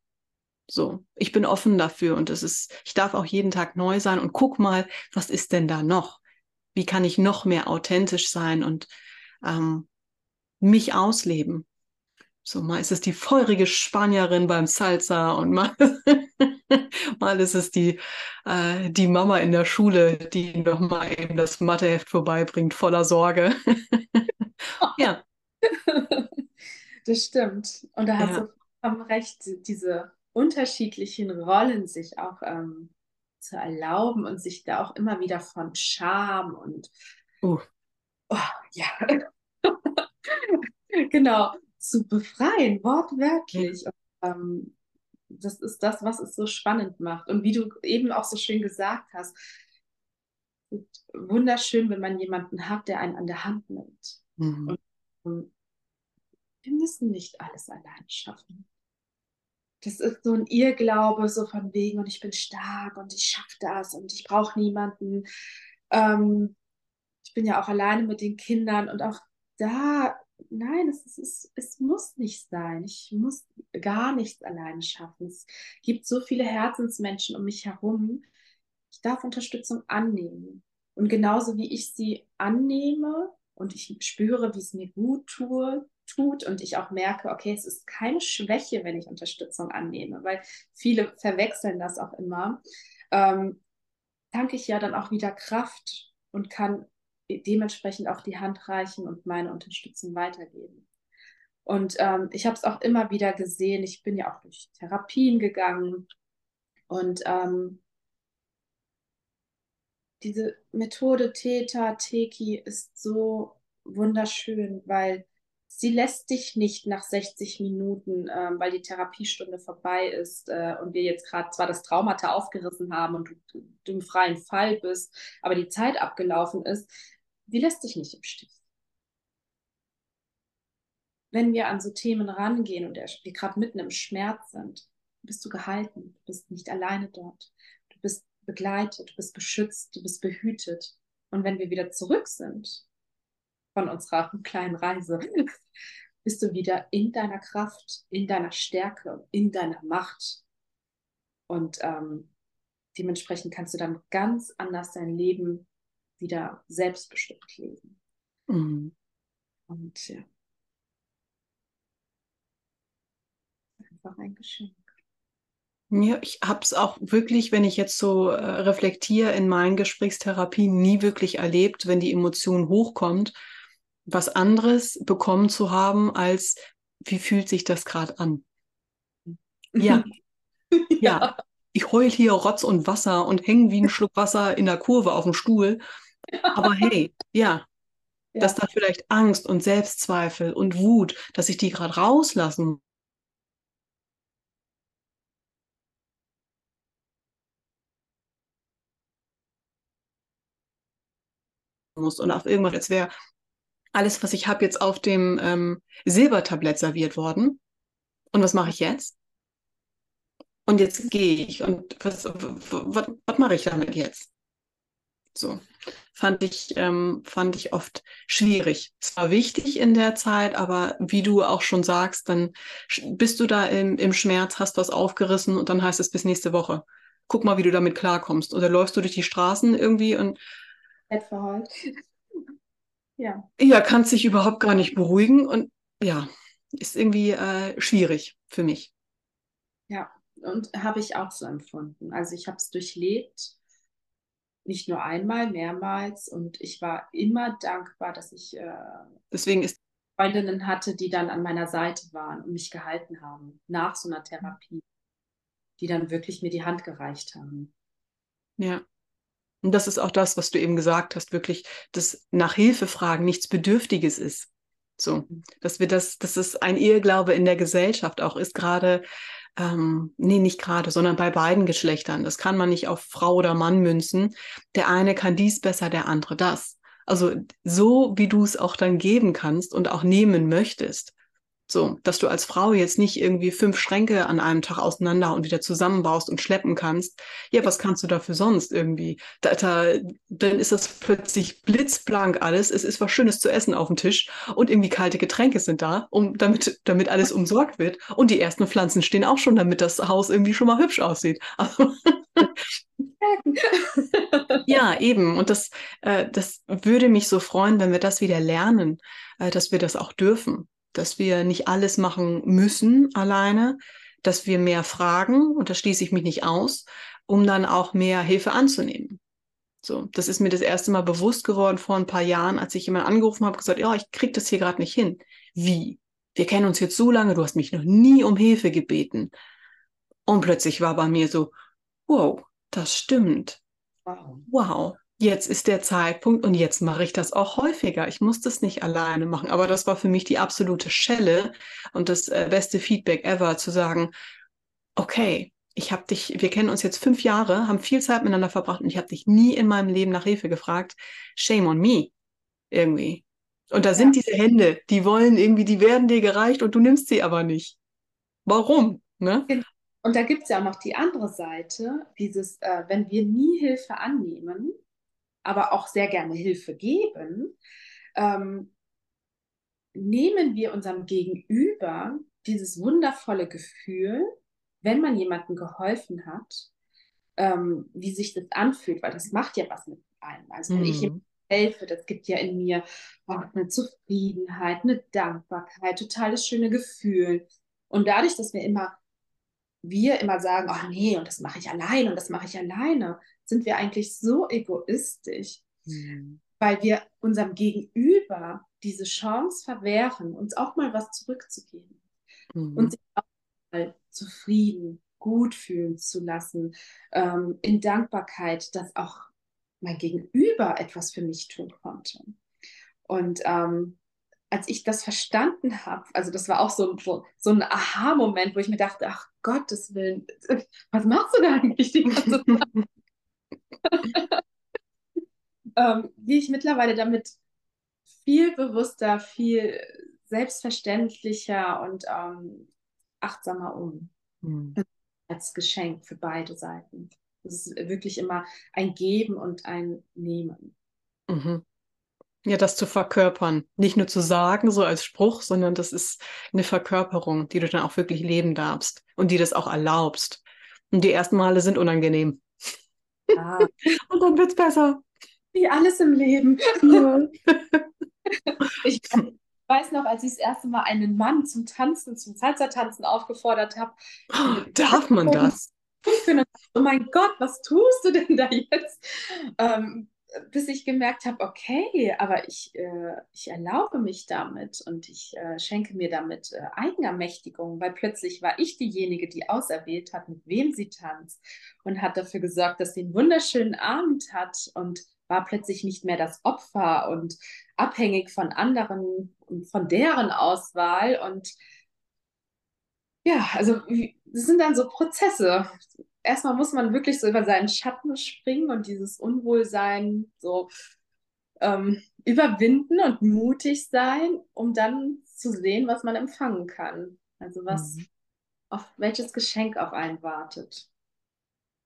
So, ich bin offen dafür und es ist, ich darf auch jeden Tag neu sein und guck mal, was ist denn da noch? Wie kann ich noch mehr authentisch sein und ähm, mich ausleben? So, mal ist es die feurige Spanierin beim Salsa und mal, mal ist es die, äh, die Mama in der Schule, die nochmal eben das Matheheft vorbeibringt, voller Sorge. ja. Das stimmt. Und da hast ja. du vollkommen recht, diese unterschiedlichen Rollen sich auch ähm, zu erlauben und sich da auch immer wieder von Scham und uh. oh, ja. genau zu befreien, wortwörtlich. Und, ähm, das ist das, was es so spannend macht. Und wie du eben auch so schön gesagt hast, wunderschön, wenn man jemanden hat, der einen an der Hand nimmt. Mhm. Und, und wir müssen nicht alles allein schaffen. Das ist so ein Irrglaube, so von wegen, und ich bin stark und ich schaffe das und ich brauche niemanden. Ähm, ich bin ja auch alleine mit den Kindern und auch da nein, es, ist, es, es muss nicht sein. Ich muss gar nichts alleine schaffen. Es gibt so viele Herzensmenschen um mich herum. Ich darf Unterstützung annehmen. Und genauso wie ich sie annehme und ich spüre, wie es mir gut tue, tut und ich auch merke, okay, es ist keine Schwäche, wenn ich Unterstützung annehme, weil viele verwechseln das auch immer, ähm, tanke ich ja dann auch wieder Kraft und kann dementsprechend auch die Hand reichen und meine Unterstützung weitergeben. Und ähm, ich habe es auch immer wieder gesehen, ich bin ja auch durch Therapien gegangen und ähm, diese Methode Theta Teki ist so wunderschön, weil sie lässt dich nicht nach 60 Minuten, ähm, weil die Therapiestunde vorbei ist äh, und wir jetzt gerade zwar das Traumata aufgerissen haben und du, du, im freien Fall bist, aber die Zeit abgelaufen ist, die lässt dich nicht im Stich. Wenn wir an so Themen rangehen und wir gerade mitten im Schmerz sind, bist du gehalten, du bist nicht alleine dort, du bist begleitet, du bist beschützt, du bist behütet. Und wenn wir wieder zurück sind von unserer kleinen Reise, bist du wieder in deiner Kraft, in deiner Stärke, in deiner Macht. Und ähm, dementsprechend kannst du dann ganz anders dein Leben wieder selbstbestimmt leben. Mhm. Und ja. Einfach ein Geschenk. Ja, ich habe es auch wirklich, wenn ich jetzt so äh, reflektiere in meinen Gesprächstherapien, nie wirklich erlebt, wenn die Emotion hochkommt, was anderes bekommen zu haben, als wie fühlt sich das gerade an? Ja. ja. ja. Ich heul hier Rotz und Wasser und hänge wie ein Schluck Wasser in der Kurve auf dem Stuhl. Aber hey, ja, ja. dass da vielleicht Angst und Selbstzweifel und Wut, dass ich die gerade rauslassen muss und auf irgendwas, als wäre alles, was ich habe, jetzt auf dem ähm, Silbertablett serviert worden. Und was mache ich jetzt? Und jetzt gehe ich. Und was, was, was mache ich damit jetzt? So fand ich, ähm, fand ich oft schwierig. Es war wichtig in der Zeit, aber wie du auch schon sagst, dann bist du da im, im Schmerz, hast was aufgerissen und dann heißt es bis nächste Woche. Guck mal, wie du damit klarkommst. Oder läufst du durch die Straßen irgendwie und verheult. ja. Ja, kannst dich überhaupt gar nicht beruhigen und ja, ist irgendwie äh, schwierig für mich. Ja, und habe ich auch so empfunden. Also ich habe es durchlebt, nicht nur einmal, mehrmals und ich war immer dankbar, dass ich äh, deswegen ist Freundinnen hatte, die dann an meiner Seite waren und mich gehalten haben nach so einer Therapie, die dann wirklich mir die Hand gereicht haben. Ja. Und das ist auch das, was du eben gesagt hast, wirklich, dass nach Hilfe fragen nichts Bedürftiges ist. So, mhm. dass wir das, dass es ein Irrglaube in der Gesellschaft auch ist, gerade, ähm, nee, nicht gerade, sondern bei beiden Geschlechtern. Das kann man nicht auf Frau oder Mann münzen. Der eine kann dies besser, der andere das. Also so, wie du es auch dann geben kannst und auch nehmen möchtest. So, dass du als Frau jetzt nicht irgendwie fünf Schränke an einem Tag auseinander und wieder zusammenbaust und schleppen kannst. Ja, was kannst du dafür sonst irgendwie? Da, da, dann ist das plötzlich blitzblank alles. Es ist was Schönes zu essen auf dem Tisch und irgendwie kalte Getränke sind da, um, damit, damit alles umsorgt wird. Und die ersten Pflanzen stehen auch schon, damit das Haus irgendwie schon mal hübsch aussieht. Also, ja, eben. Und das, äh, das würde mich so freuen, wenn wir das wieder lernen, äh, dass wir das auch dürfen dass wir nicht alles machen müssen alleine, dass wir mehr fragen, und da schließe ich mich nicht aus, um dann auch mehr Hilfe anzunehmen. So, das ist mir das erste Mal bewusst geworden vor ein paar Jahren, als ich jemand angerufen habe, gesagt, ja, ich kriege das hier gerade nicht hin. Wie? Wir kennen uns jetzt so lange, du hast mich noch nie um Hilfe gebeten. Und plötzlich war bei mir so, wow, das stimmt. Wow. wow jetzt ist der Zeitpunkt und jetzt mache ich das auch häufiger. Ich muss das nicht alleine machen. Aber das war für mich die absolute Schelle und das äh, beste Feedback ever, zu sagen, okay, ich habe dich, wir kennen uns jetzt fünf Jahre, haben viel Zeit miteinander verbracht und ich habe dich nie in meinem Leben nach Hilfe gefragt. Shame on me. Irgendwie. Und da ja. sind diese Hände, die wollen irgendwie, die werden dir gereicht und du nimmst sie aber nicht. Warum? Ne? Genau. Und da gibt es ja auch noch die andere Seite, dieses, äh, wenn wir nie Hilfe annehmen, aber auch sehr gerne Hilfe geben, ähm, nehmen wir unserem Gegenüber dieses wundervolle Gefühl, wenn man jemandem geholfen hat, ähm, wie sich das anfühlt, weil das macht ja was mit einem. Also wenn mhm. ich jemandem helfe, das gibt ja in mir auch eine Zufriedenheit, eine Dankbarkeit, total das schöne Gefühl. Und dadurch, dass wir immer, wir immer sagen, oh nee, und das mache ich allein und das mache ich alleine, sind wir eigentlich so egoistisch, mhm. weil wir unserem Gegenüber diese Chance verwehren, uns auch mal was zurückzugeben mhm. und sich auch mal zufrieden, gut fühlen zu lassen, ähm, in Dankbarkeit, dass auch mein Gegenüber etwas für mich tun konnte. Und ähm, als ich das verstanden habe, also das war auch so, so, so ein Aha-Moment, wo ich mir dachte, ach Gottes Willen, was machst du da eigentlich die ganze Zeit? ähm, wie ich mittlerweile damit viel bewusster, viel selbstverständlicher und ähm, achtsamer um. Mhm. Als Geschenk für beide Seiten. Es ist wirklich immer ein Geben und ein Nehmen. Mhm. Ja, das zu verkörpern. Nicht nur zu sagen, so als Spruch, sondern das ist eine Verkörperung, die du dann auch wirklich leben darfst und die das auch erlaubst. Und die ersten Male sind unangenehm. Ja. und dann wird es besser. Wie alles im Leben. Ja. ich weiß noch, als ich das erste Mal einen Mann zum Tanzen, zum Salsa-Tanzen aufgefordert habe. Oh, darf man das? Oh mein Gott, was tust du denn da jetzt? Ähm, bis ich gemerkt habe, okay, aber ich, äh, ich erlaube mich damit und ich äh, schenke mir damit äh, Eigenermächtigung, weil plötzlich war ich diejenige, die auserwählt hat, mit wem sie tanzt und hat dafür gesorgt, dass sie einen wunderschönen Abend hat und war plötzlich nicht mehr das Opfer und abhängig von anderen und von deren Auswahl. Und ja, also das sind dann so Prozesse. Erstmal muss man wirklich so über seinen Schatten springen und dieses Unwohlsein so ähm, überwinden und mutig sein, um dann zu sehen, was man empfangen kann. Also was, mhm. auf welches Geschenk auf einen wartet.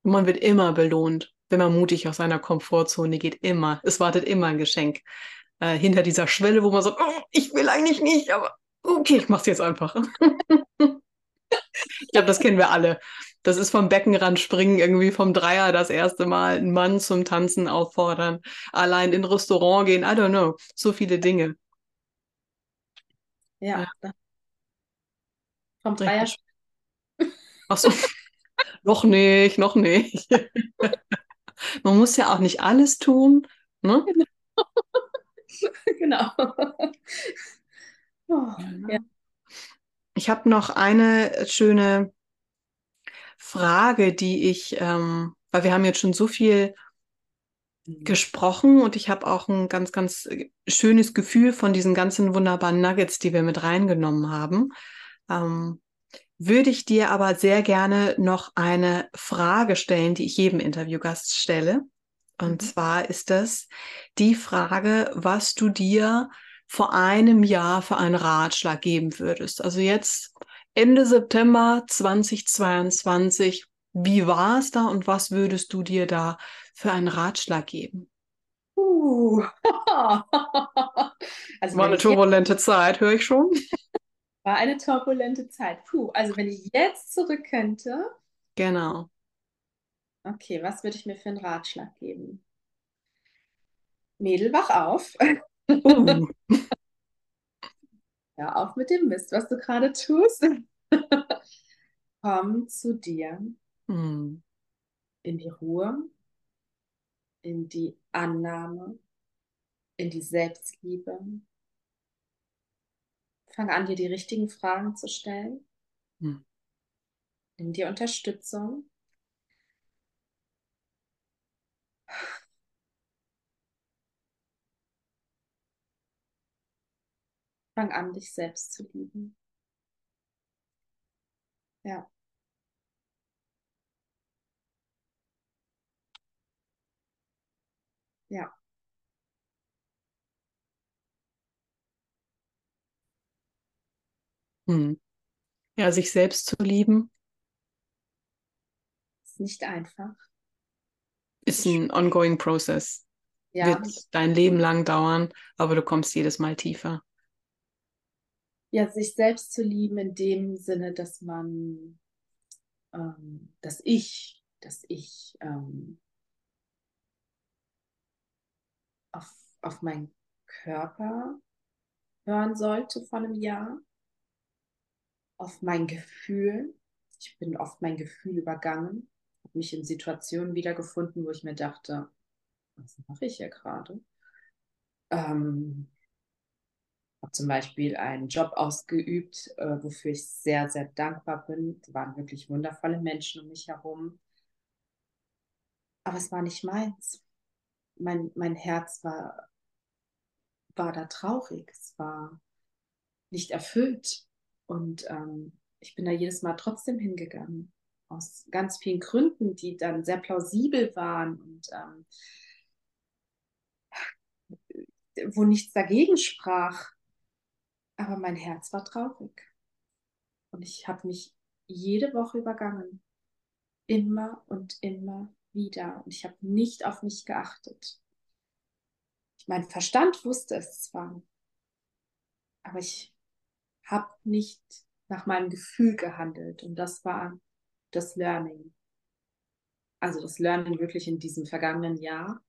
Man wird immer belohnt wenn man mutig aus seiner Komfortzone geht, immer. Es wartet immer ein Geschenk äh, hinter dieser Schwelle, wo man sagt, oh, ich will eigentlich nicht, aber okay, ich mach's jetzt einfach. ich glaube, das kennen wir alle. Das ist vom Beckenrand springen, irgendwie vom Dreier das erste Mal, einen Mann zum Tanzen auffordern, allein in ein Restaurant gehen, I don't know, so viele Dinge. Ja. ja. Vom Dreier springen. Ach so. noch nicht, noch nicht. Man muss ja auch nicht alles tun. Ne? Genau. oh, ja. Ich habe noch eine schöne Frage, die ich, ähm, weil wir haben jetzt schon so viel mhm. gesprochen und ich habe auch ein ganz, ganz schönes Gefühl von diesen ganzen wunderbaren Nuggets, die wir mit reingenommen haben. Ähm, würde ich dir aber sehr gerne noch eine Frage stellen, die ich jedem Interviewgast stelle. Und mhm. zwar ist das die Frage, was du dir vor einem Jahr für einen Ratschlag geben würdest. Also jetzt Ende September 2022, wie war es da und was würdest du dir da für einen Ratschlag geben? Uh. also war eine turbulente Zeit, höre ich schon. War eine turbulente Zeit. Puh, also wenn ich jetzt zurück könnte. Genau. Okay, was würde ich mir für einen Ratschlag geben? Mädel, wach auf. Uh. Hör auf mit dem Mist, was du gerade tust. Komm zu dir. Mm. In die Ruhe, in die Annahme, in die Selbstliebe, Fang an, dir die richtigen Fragen zu stellen. Hm. Nimm dir Unterstützung. Fang an, dich selbst zu lieben. Ja. Ja. Hm. Ja, sich selbst zu lieben. Ist nicht einfach. Ist ein ongoing process. Ja. Wird dein Leben lang dauern, aber du kommst jedes Mal tiefer. Ja, sich selbst zu lieben in dem Sinne, dass man, ähm, dass ich, dass ich ähm, auf, auf meinen Körper hören sollte von einem Jahr, auf mein Gefühl. Ich bin oft mein Gefühl übergangen, habe mich in Situationen wiedergefunden, wo ich mir dachte, was mache ich hier gerade? Ähm, habe zum Beispiel einen Job ausgeübt, äh, wofür ich sehr, sehr dankbar bin. Es waren wirklich wundervolle Menschen um mich herum. Aber es war nicht meins. Mein, mein Herz war, war da traurig. Es war nicht erfüllt. Und ähm, ich bin da jedes Mal trotzdem hingegangen. Aus ganz vielen Gründen, die dann sehr plausibel waren und ähm, wo nichts dagegen sprach. Aber mein Herz war traurig. Und ich habe mich jede Woche übergangen. Immer und immer wieder. Und ich habe nicht auf mich geachtet. Mein Verstand wusste es zwar, aber ich habe nicht nach meinem Gefühl gehandelt. Und das war das Learning. Also das Learning wirklich in diesem vergangenen Jahr,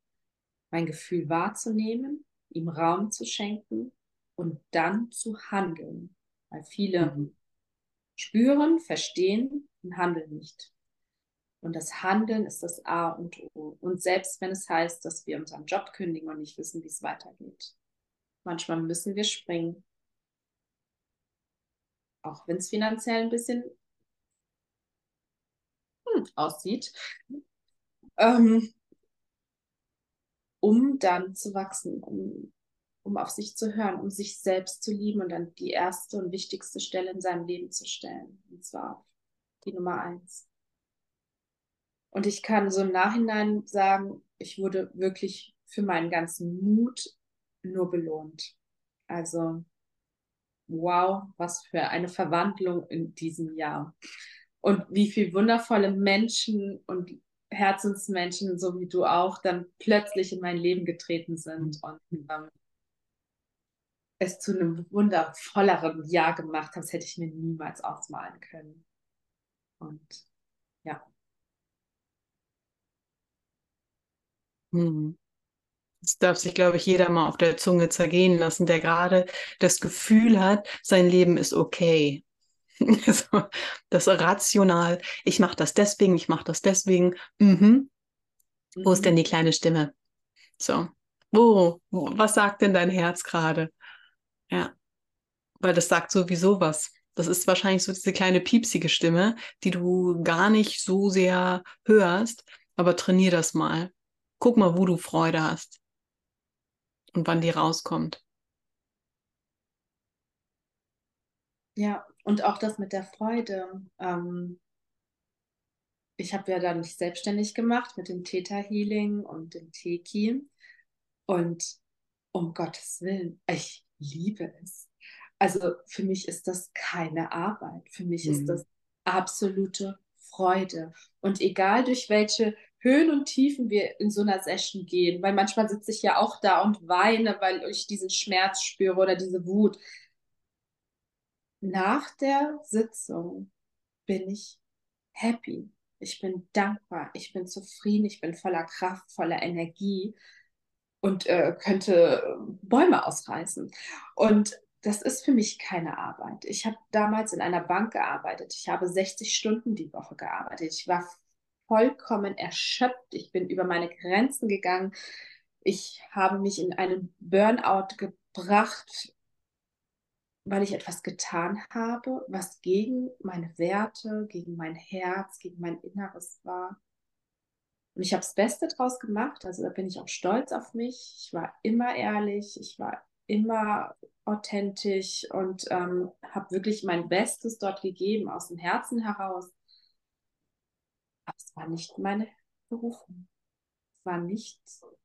mein Gefühl wahrzunehmen, ihm Raum zu schenken und dann zu handeln. Weil viele mhm. spüren, verstehen und handeln nicht. Und das Handeln ist das A und O. Und selbst wenn es heißt, dass wir unseren Job kündigen und nicht wissen, wie es weitergeht. Manchmal müssen wir springen. Auch wenn es finanziell ein bisschen hm, aussieht. Ähm, um dann zu wachsen, um um auf sich zu hören, um sich selbst zu lieben und dann die erste und wichtigste Stelle in seinem Leben zu stellen. Und zwar die Nummer eins. Und ich kann so im Nachhinein sagen, ich wurde wirklich für meinen ganzen Mut nur belohnt. Also, wow, was für eine Verwandlung in diesem Jahr. Und wie viele wundervolle Menschen und Herzensmenschen, so wie du auch, dann plötzlich in mein Leben getreten sind. Und ähm, es zu einem wundervolleren Jahr gemacht habe, das hätte ich mir niemals ausmalen können. Und ja. Hm. Das darf sich, glaube ich, jeder mal auf der Zunge zergehen lassen, der gerade das Gefühl hat, sein Leben ist okay. das rational, ich mache das deswegen, ich mache das deswegen. Mhm. Wo ist denn mhm. die kleine Stimme? So, wo, was sagt denn dein Herz gerade? Ja, weil das sagt sowieso was. Das ist wahrscheinlich so diese kleine piepsige Stimme, die du gar nicht so sehr hörst, aber trainier das mal. Guck mal, wo du Freude hast und wann die rauskommt. Ja, und auch das mit der Freude. Ähm, ich habe ja dann mich selbstständig gemacht mit dem Theta Healing und dem Teki. Und um Gottes Willen, ich liebe es. Also für mich ist das keine Arbeit. Für mich mhm. ist das absolute Freude. Und egal durch welche Höhen und Tiefen wir in so einer Session gehen, weil manchmal sitze ich ja auch da und weine, weil ich diesen Schmerz spüre oder diese Wut. Nach der Sitzung bin ich happy. Ich bin dankbar, ich bin zufrieden, ich bin voller Kraft, voller Energie und äh, könnte Bäume ausreißen. Und das ist für mich keine Arbeit. Ich habe damals in einer Bank gearbeitet. Ich habe 60 Stunden die Woche gearbeitet. Ich war vollkommen erschöpft. Ich bin über meine Grenzen gegangen. Ich habe mich in einen Burnout gebracht, weil ich etwas getan habe, was gegen meine Werte, gegen mein Herz, gegen mein Inneres war. Und ich habe das Beste draus gemacht. Also da bin ich auch stolz auf mich. Ich war immer ehrlich, ich war immer authentisch und ähm, habe wirklich mein Bestes dort gegeben, aus dem Herzen heraus. Aber es war nicht meine Berufung. Es war nicht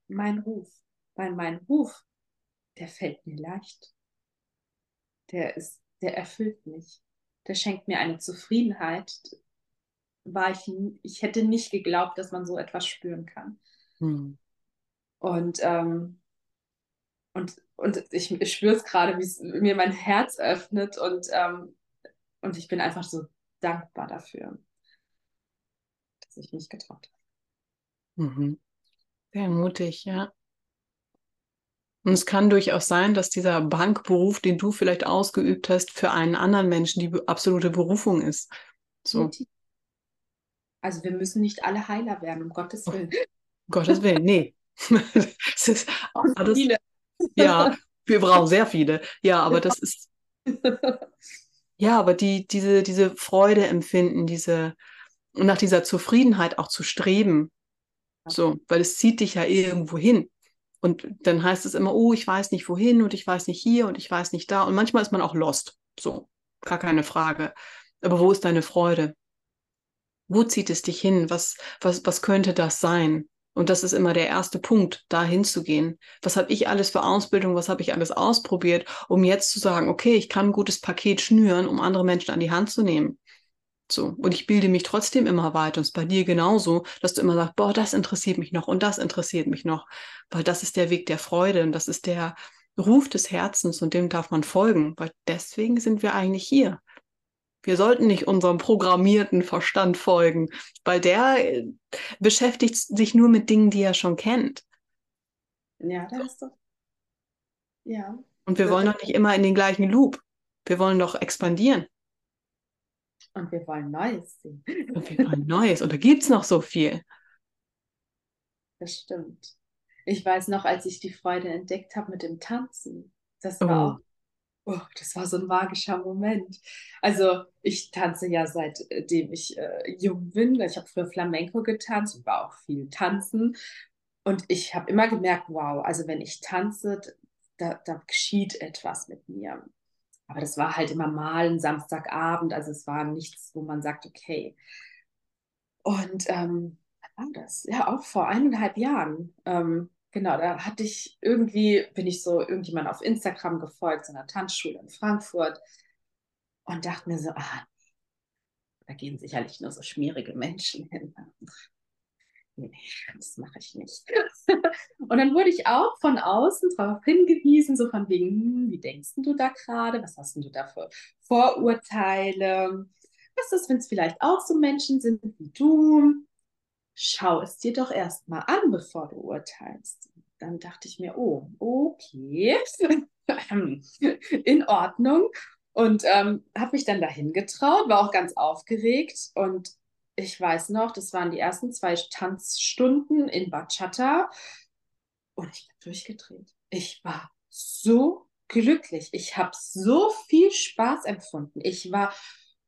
mein Ruf. Weil mein Ruf, der fällt mir leicht. Der ist, der erfüllt mich. Der schenkt mir eine Zufriedenheit, war ich, ich hätte nicht geglaubt, dass man so etwas spüren kann. Hm. Und ähm, und, und ich, ich spüre es gerade, wie es mir mein Herz öffnet und, ähm, und ich bin einfach so dankbar dafür, dass ich mich getraut habe. Mhm. Sehr mutig, ja. Und es kann durchaus sein, dass dieser Bankberuf, den du vielleicht ausgeübt hast, für einen anderen Menschen die absolute Berufung ist. So. Also wir müssen nicht alle Heiler werden, um Gottes Willen. Um Gottes Willen, nee. es ist alles, viele. Ja, wir brauchen sehr viele. Ja, aber das ist. Ja, aber die, diese, diese Freude empfinden, diese, nach dieser Zufriedenheit auch zu streben. So, weil es zieht dich ja irgendwo hin. Und dann heißt es immer, oh, ich weiß nicht wohin und ich weiß nicht hier und ich weiß nicht da. Und manchmal ist man auch lost. So, gar keine Frage. Aber wo ist deine Freude? Wo zieht es dich hin? Was, was, was könnte das sein? Und das ist immer der erste Punkt, da hinzugehen. Was habe ich alles für Ausbildung? Was habe ich alles ausprobiert, um jetzt zu sagen, okay, ich kann ein gutes Paket schnüren, um andere Menschen an die Hand zu nehmen. So. Und ich bilde mich trotzdem immer weiter. Und es ist bei dir genauso, dass du immer sagst, boah, das interessiert mich noch und das interessiert mich noch. Weil das ist der Weg der Freude und das ist der Ruf des Herzens und dem darf man folgen. Weil deswegen sind wir eigentlich hier. Wir sollten nicht unserem programmierten Verstand folgen, weil der äh, beschäftigt sich nur mit Dingen, die er schon kennt. Ja, da hast du. Ja. Und wir wollen doch nicht immer in den gleichen Loop. Wir wollen doch expandieren. Und wir wollen Neues sehen. Und wir wollen Neues. Und da gibt es noch so viel. Das stimmt. Ich weiß noch, als ich die Freude entdeckt habe mit dem Tanzen. Das war oh. auch, oh, das war so ein magischer Moment. Also ich tanze ja seitdem ich äh, jung bin. Ich habe früher Flamenco getanzt und war auch viel tanzen. Und ich habe immer gemerkt, wow, also wenn ich tanze, da, da geschieht etwas mit mir. Aber das war halt immer mal ein Samstagabend, also es war nichts, wo man sagt, okay. Und ähm, was war das? Ja, auch vor eineinhalb Jahren. Ähm, genau, da hatte ich irgendwie, bin ich so irgendjemand auf Instagram gefolgt, so einer Tanzschule in Frankfurt und dachte mir so, ah, da gehen sicherlich nur so schmierige Menschen hin nee, das mache ich nicht. und dann wurde ich auch von außen darauf hingewiesen, so von wegen, hm, wie denkst du da gerade? Was hast du da für Vorurteile? Was ist, wenn es vielleicht auch so Menschen sind wie du? Schau es dir doch erst mal an, bevor du urteilst. Dann dachte ich mir, oh, okay, in Ordnung. Und ähm, habe mich dann dahin getraut, war auch ganz aufgeregt und ich weiß noch, das waren die ersten zwei Tanzstunden in Bachata und ich bin durchgedreht. Ich war so glücklich. Ich habe so viel Spaß empfunden. Ich war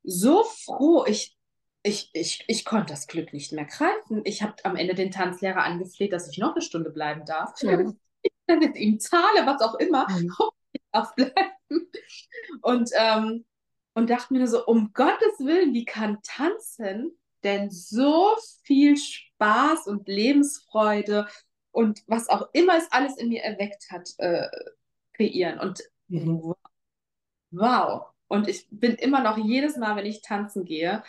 so froh. Ich, ich, ich, ich konnte das Glück nicht mehr greifen. Ich habe am Ende den Tanzlehrer angefleht, dass ich noch eine Stunde bleiben darf. Ja. Ich dann mit ihm zahle, was auch immer. Mhm. Ich darf bleiben. Und, ähm, und dachte mir so, um Gottes Willen, wie kann tanzen denn so viel Spaß und Lebensfreude und was auch immer es alles in mir erweckt hat, äh, kreieren. Und mhm. wow. Und ich bin immer noch jedes Mal, wenn ich tanzen gehe,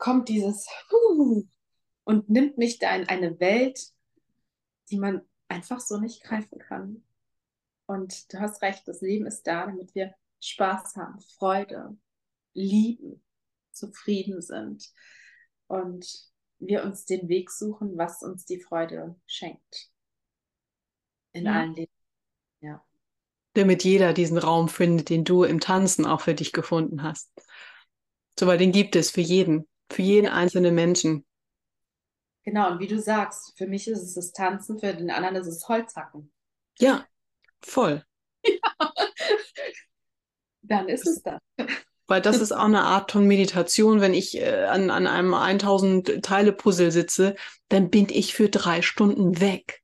kommt dieses und nimmt mich da in eine Welt, die man einfach so nicht greifen kann. Und du hast recht, das Leben ist da, damit wir Spaß haben, Freude, lieben, zufrieden sind und wir uns den Weg suchen, was uns die Freude schenkt. In ja. allen Leben. Ja. Damit jeder diesen Raum findet, den du im Tanzen auch für dich gefunden hast. So, weil den gibt es für jeden, für jeden einzelnen Menschen. Genau, und wie du sagst, für mich ist es das Tanzen, für den anderen ist es Holzhacken. Ja, voll. Ja. Dann ist es das. Weil das ist auch eine Art von Meditation. Wenn ich äh, an, an einem 1000 Teile Puzzle sitze, dann bin ich für drei Stunden weg.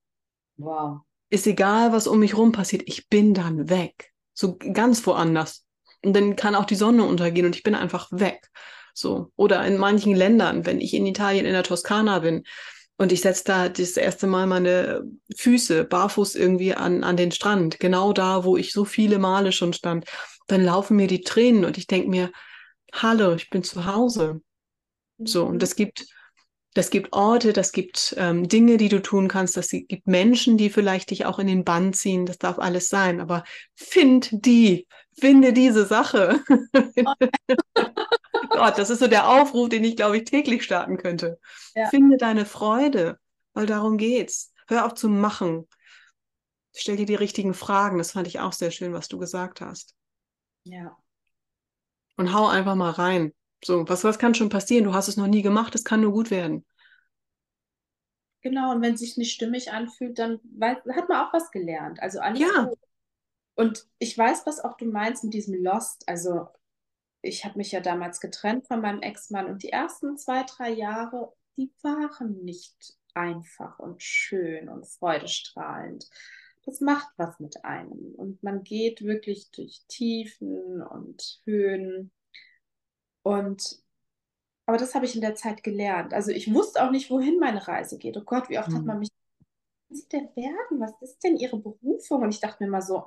Wow. Ist egal, was um mich rum passiert. Ich bin dann weg. So ganz woanders. Und dann kann auch die Sonne untergehen und ich bin einfach weg. So. Oder in manchen Ländern, wenn ich in Italien in der Toskana bin und ich setze da das erste Mal meine Füße barfuß irgendwie an, an den Strand, genau da, wo ich so viele Male schon stand dann laufen mir die Tränen und ich denke mir, hallo, ich bin zu Hause. So, und es gibt Das gibt Orte, das gibt ähm, Dinge, die du tun kannst, das gibt Menschen, die vielleicht dich auch in den Bann ziehen. Das darf alles sein. Aber find die, finde diese Sache. Gott, das ist so der Aufruf, den ich, glaube ich, täglich starten könnte. Ja. Finde deine Freude, weil darum geht's. Hör auf zu machen. Stell dir die richtigen Fragen. Das fand ich auch sehr schön, was du gesagt hast. Ja. Und hau einfach mal rein. So, was, was kann schon passieren? Du hast es noch nie gemacht, es kann nur gut werden. Genau, und wenn es sich nicht stimmig anfühlt, dann hat man auch was gelernt. Also alles ja. gut. Und ich weiß, was auch du meinst mit diesem Lost. Also ich habe mich ja damals getrennt von meinem Ex-Mann und die ersten zwei, drei Jahre, die waren nicht einfach und schön und freudestrahlend. Das macht was mit einem und man geht wirklich durch Tiefen und Höhen und aber das habe ich in der Zeit gelernt. Also ich wusste auch nicht, wohin meine Reise geht. Oh Gott, wie oft mhm. hat man mich, was ist denn werden? Was ist denn ihre Berufung? Und ich dachte mir immer so,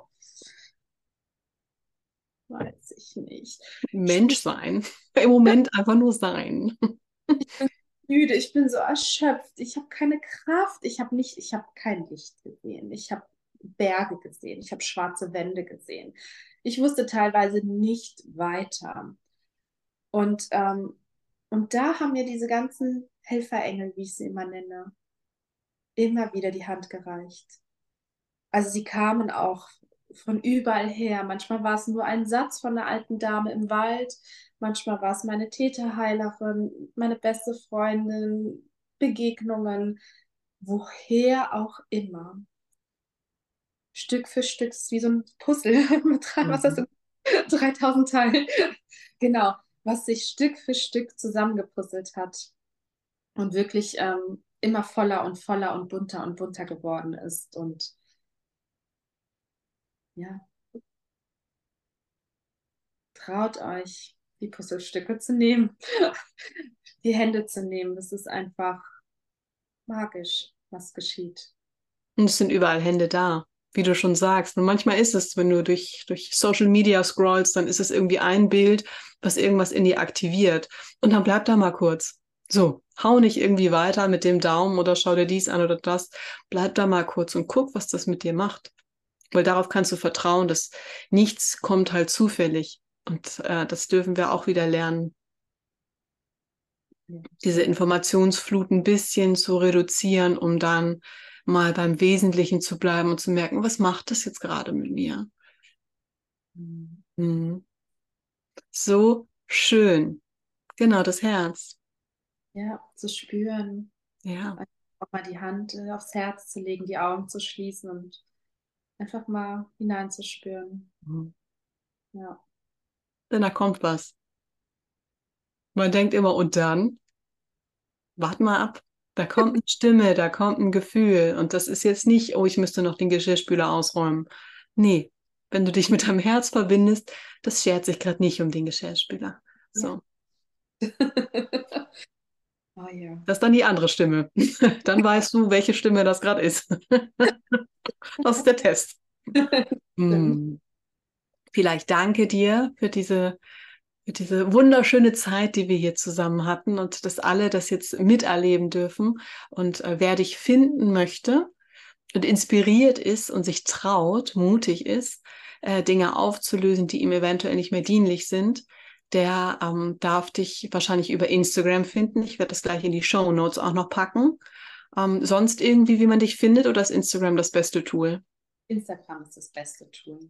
weiß ich nicht. Mensch sein. Im Moment einfach nur sein. Ich bin müde, ich bin so erschöpft, ich habe keine Kraft, ich habe nicht, ich habe kein Licht gesehen, ich habe Berge gesehen, ich habe schwarze Wände gesehen. Ich wusste teilweise nicht weiter. Und, ähm, und da haben mir diese ganzen Helferengel, wie ich sie immer nenne, immer wieder die Hand gereicht. Also sie kamen auch von überall her. Manchmal war es nur ein Satz von einer alten Dame im Wald, manchmal war es meine Täterheilerin, meine beste Freundin, Begegnungen, woher auch immer. Stück für Stück, wie so ein Puzzle mit drei, mhm. was hast du, 3000 Teilen. genau was sich Stück für Stück zusammengepuzzelt hat und wirklich ähm, immer voller und voller und bunter und bunter geworden ist. Und ja, traut euch, die Puzzlestücke zu nehmen, die Hände zu nehmen. Das ist einfach magisch, was geschieht. Und es sind überall Hände da wie du schon sagst. Und manchmal ist es, wenn du durch, durch Social Media scrollst, dann ist es irgendwie ein Bild, was irgendwas in dir aktiviert. Und dann bleib da mal kurz. So, hau nicht irgendwie weiter mit dem Daumen oder schau dir dies an oder das. Bleib da mal kurz und guck, was das mit dir macht. Weil darauf kannst du vertrauen, dass nichts kommt halt zufällig. Und äh, das dürfen wir auch wieder lernen. Diese Informationsflut ein bisschen zu reduzieren, um dann mal beim Wesentlichen zu bleiben und zu merken, was macht das jetzt gerade mit mir? Mhm. mhm. So schön. Genau, das Herz. Ja, zu spüren. Ja. Auch mal die Hand äh, aufs Herz zu legen, die Augen zu schließen und einfach mal hineinzuspüren. Mhm. Ja. Denn da kommt was. Man denkt immer, und dann? Wart mal ab. Da kommt eine Stimme, da kommt ein Gefühl. Und das ist jetzt nicht, oh, ich müsste noch den Geschirrspüler ausräumen. Nee, wenn du dich mit deinem Herz verbindest, das schert sich gerade nicht um den Geschirrspüler. So. Ja. oh, ja. Das ist dann die andere Stimme. dann weißt du, welche Stimme das gerade ist. das ist der Test. hm. Vielleicht danke dir für diese für diese wunderschöne Zeit, die wir hier zusammen hatten und dass alle das jetzt miterleben dürfen. Und äh, wer dich finden möchte und inspiriert ist und sich traut, mutig ist, äh, Dinge aufzulösen, die ihm eventuell nicht mehr dienlich sind, der ähm, darf dich wahrscheinlich über Instagram finden. Ich werde das gleich in die Show Notes auch noch packen. Ähm, sonst irgendwie, wie man dich findet, oder ist Instagram das beste Tool? Instagram ist das beste Tool.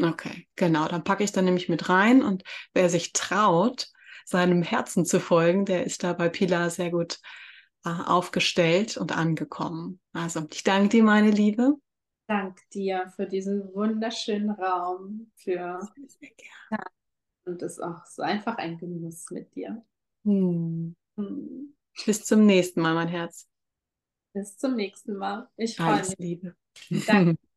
Okay, genau. Dann packe ich dann nämlich mit rein und wer sich traut, seinem Herzen zu folgen, der ist da bei Pilar sehr gut äh, aufgestellt und angekommen. Also ich danke dir, meine Liebe. Danke dir für diesen wunderschönen Raum, für sehr gerne. Und es ist auch so einfach ein Genuss mit dir. Hm. Hm. Bis zum nächsten Mal, mein Herz. Bis zum nächsten Mal. Ich freue mich. Liebe. Danke.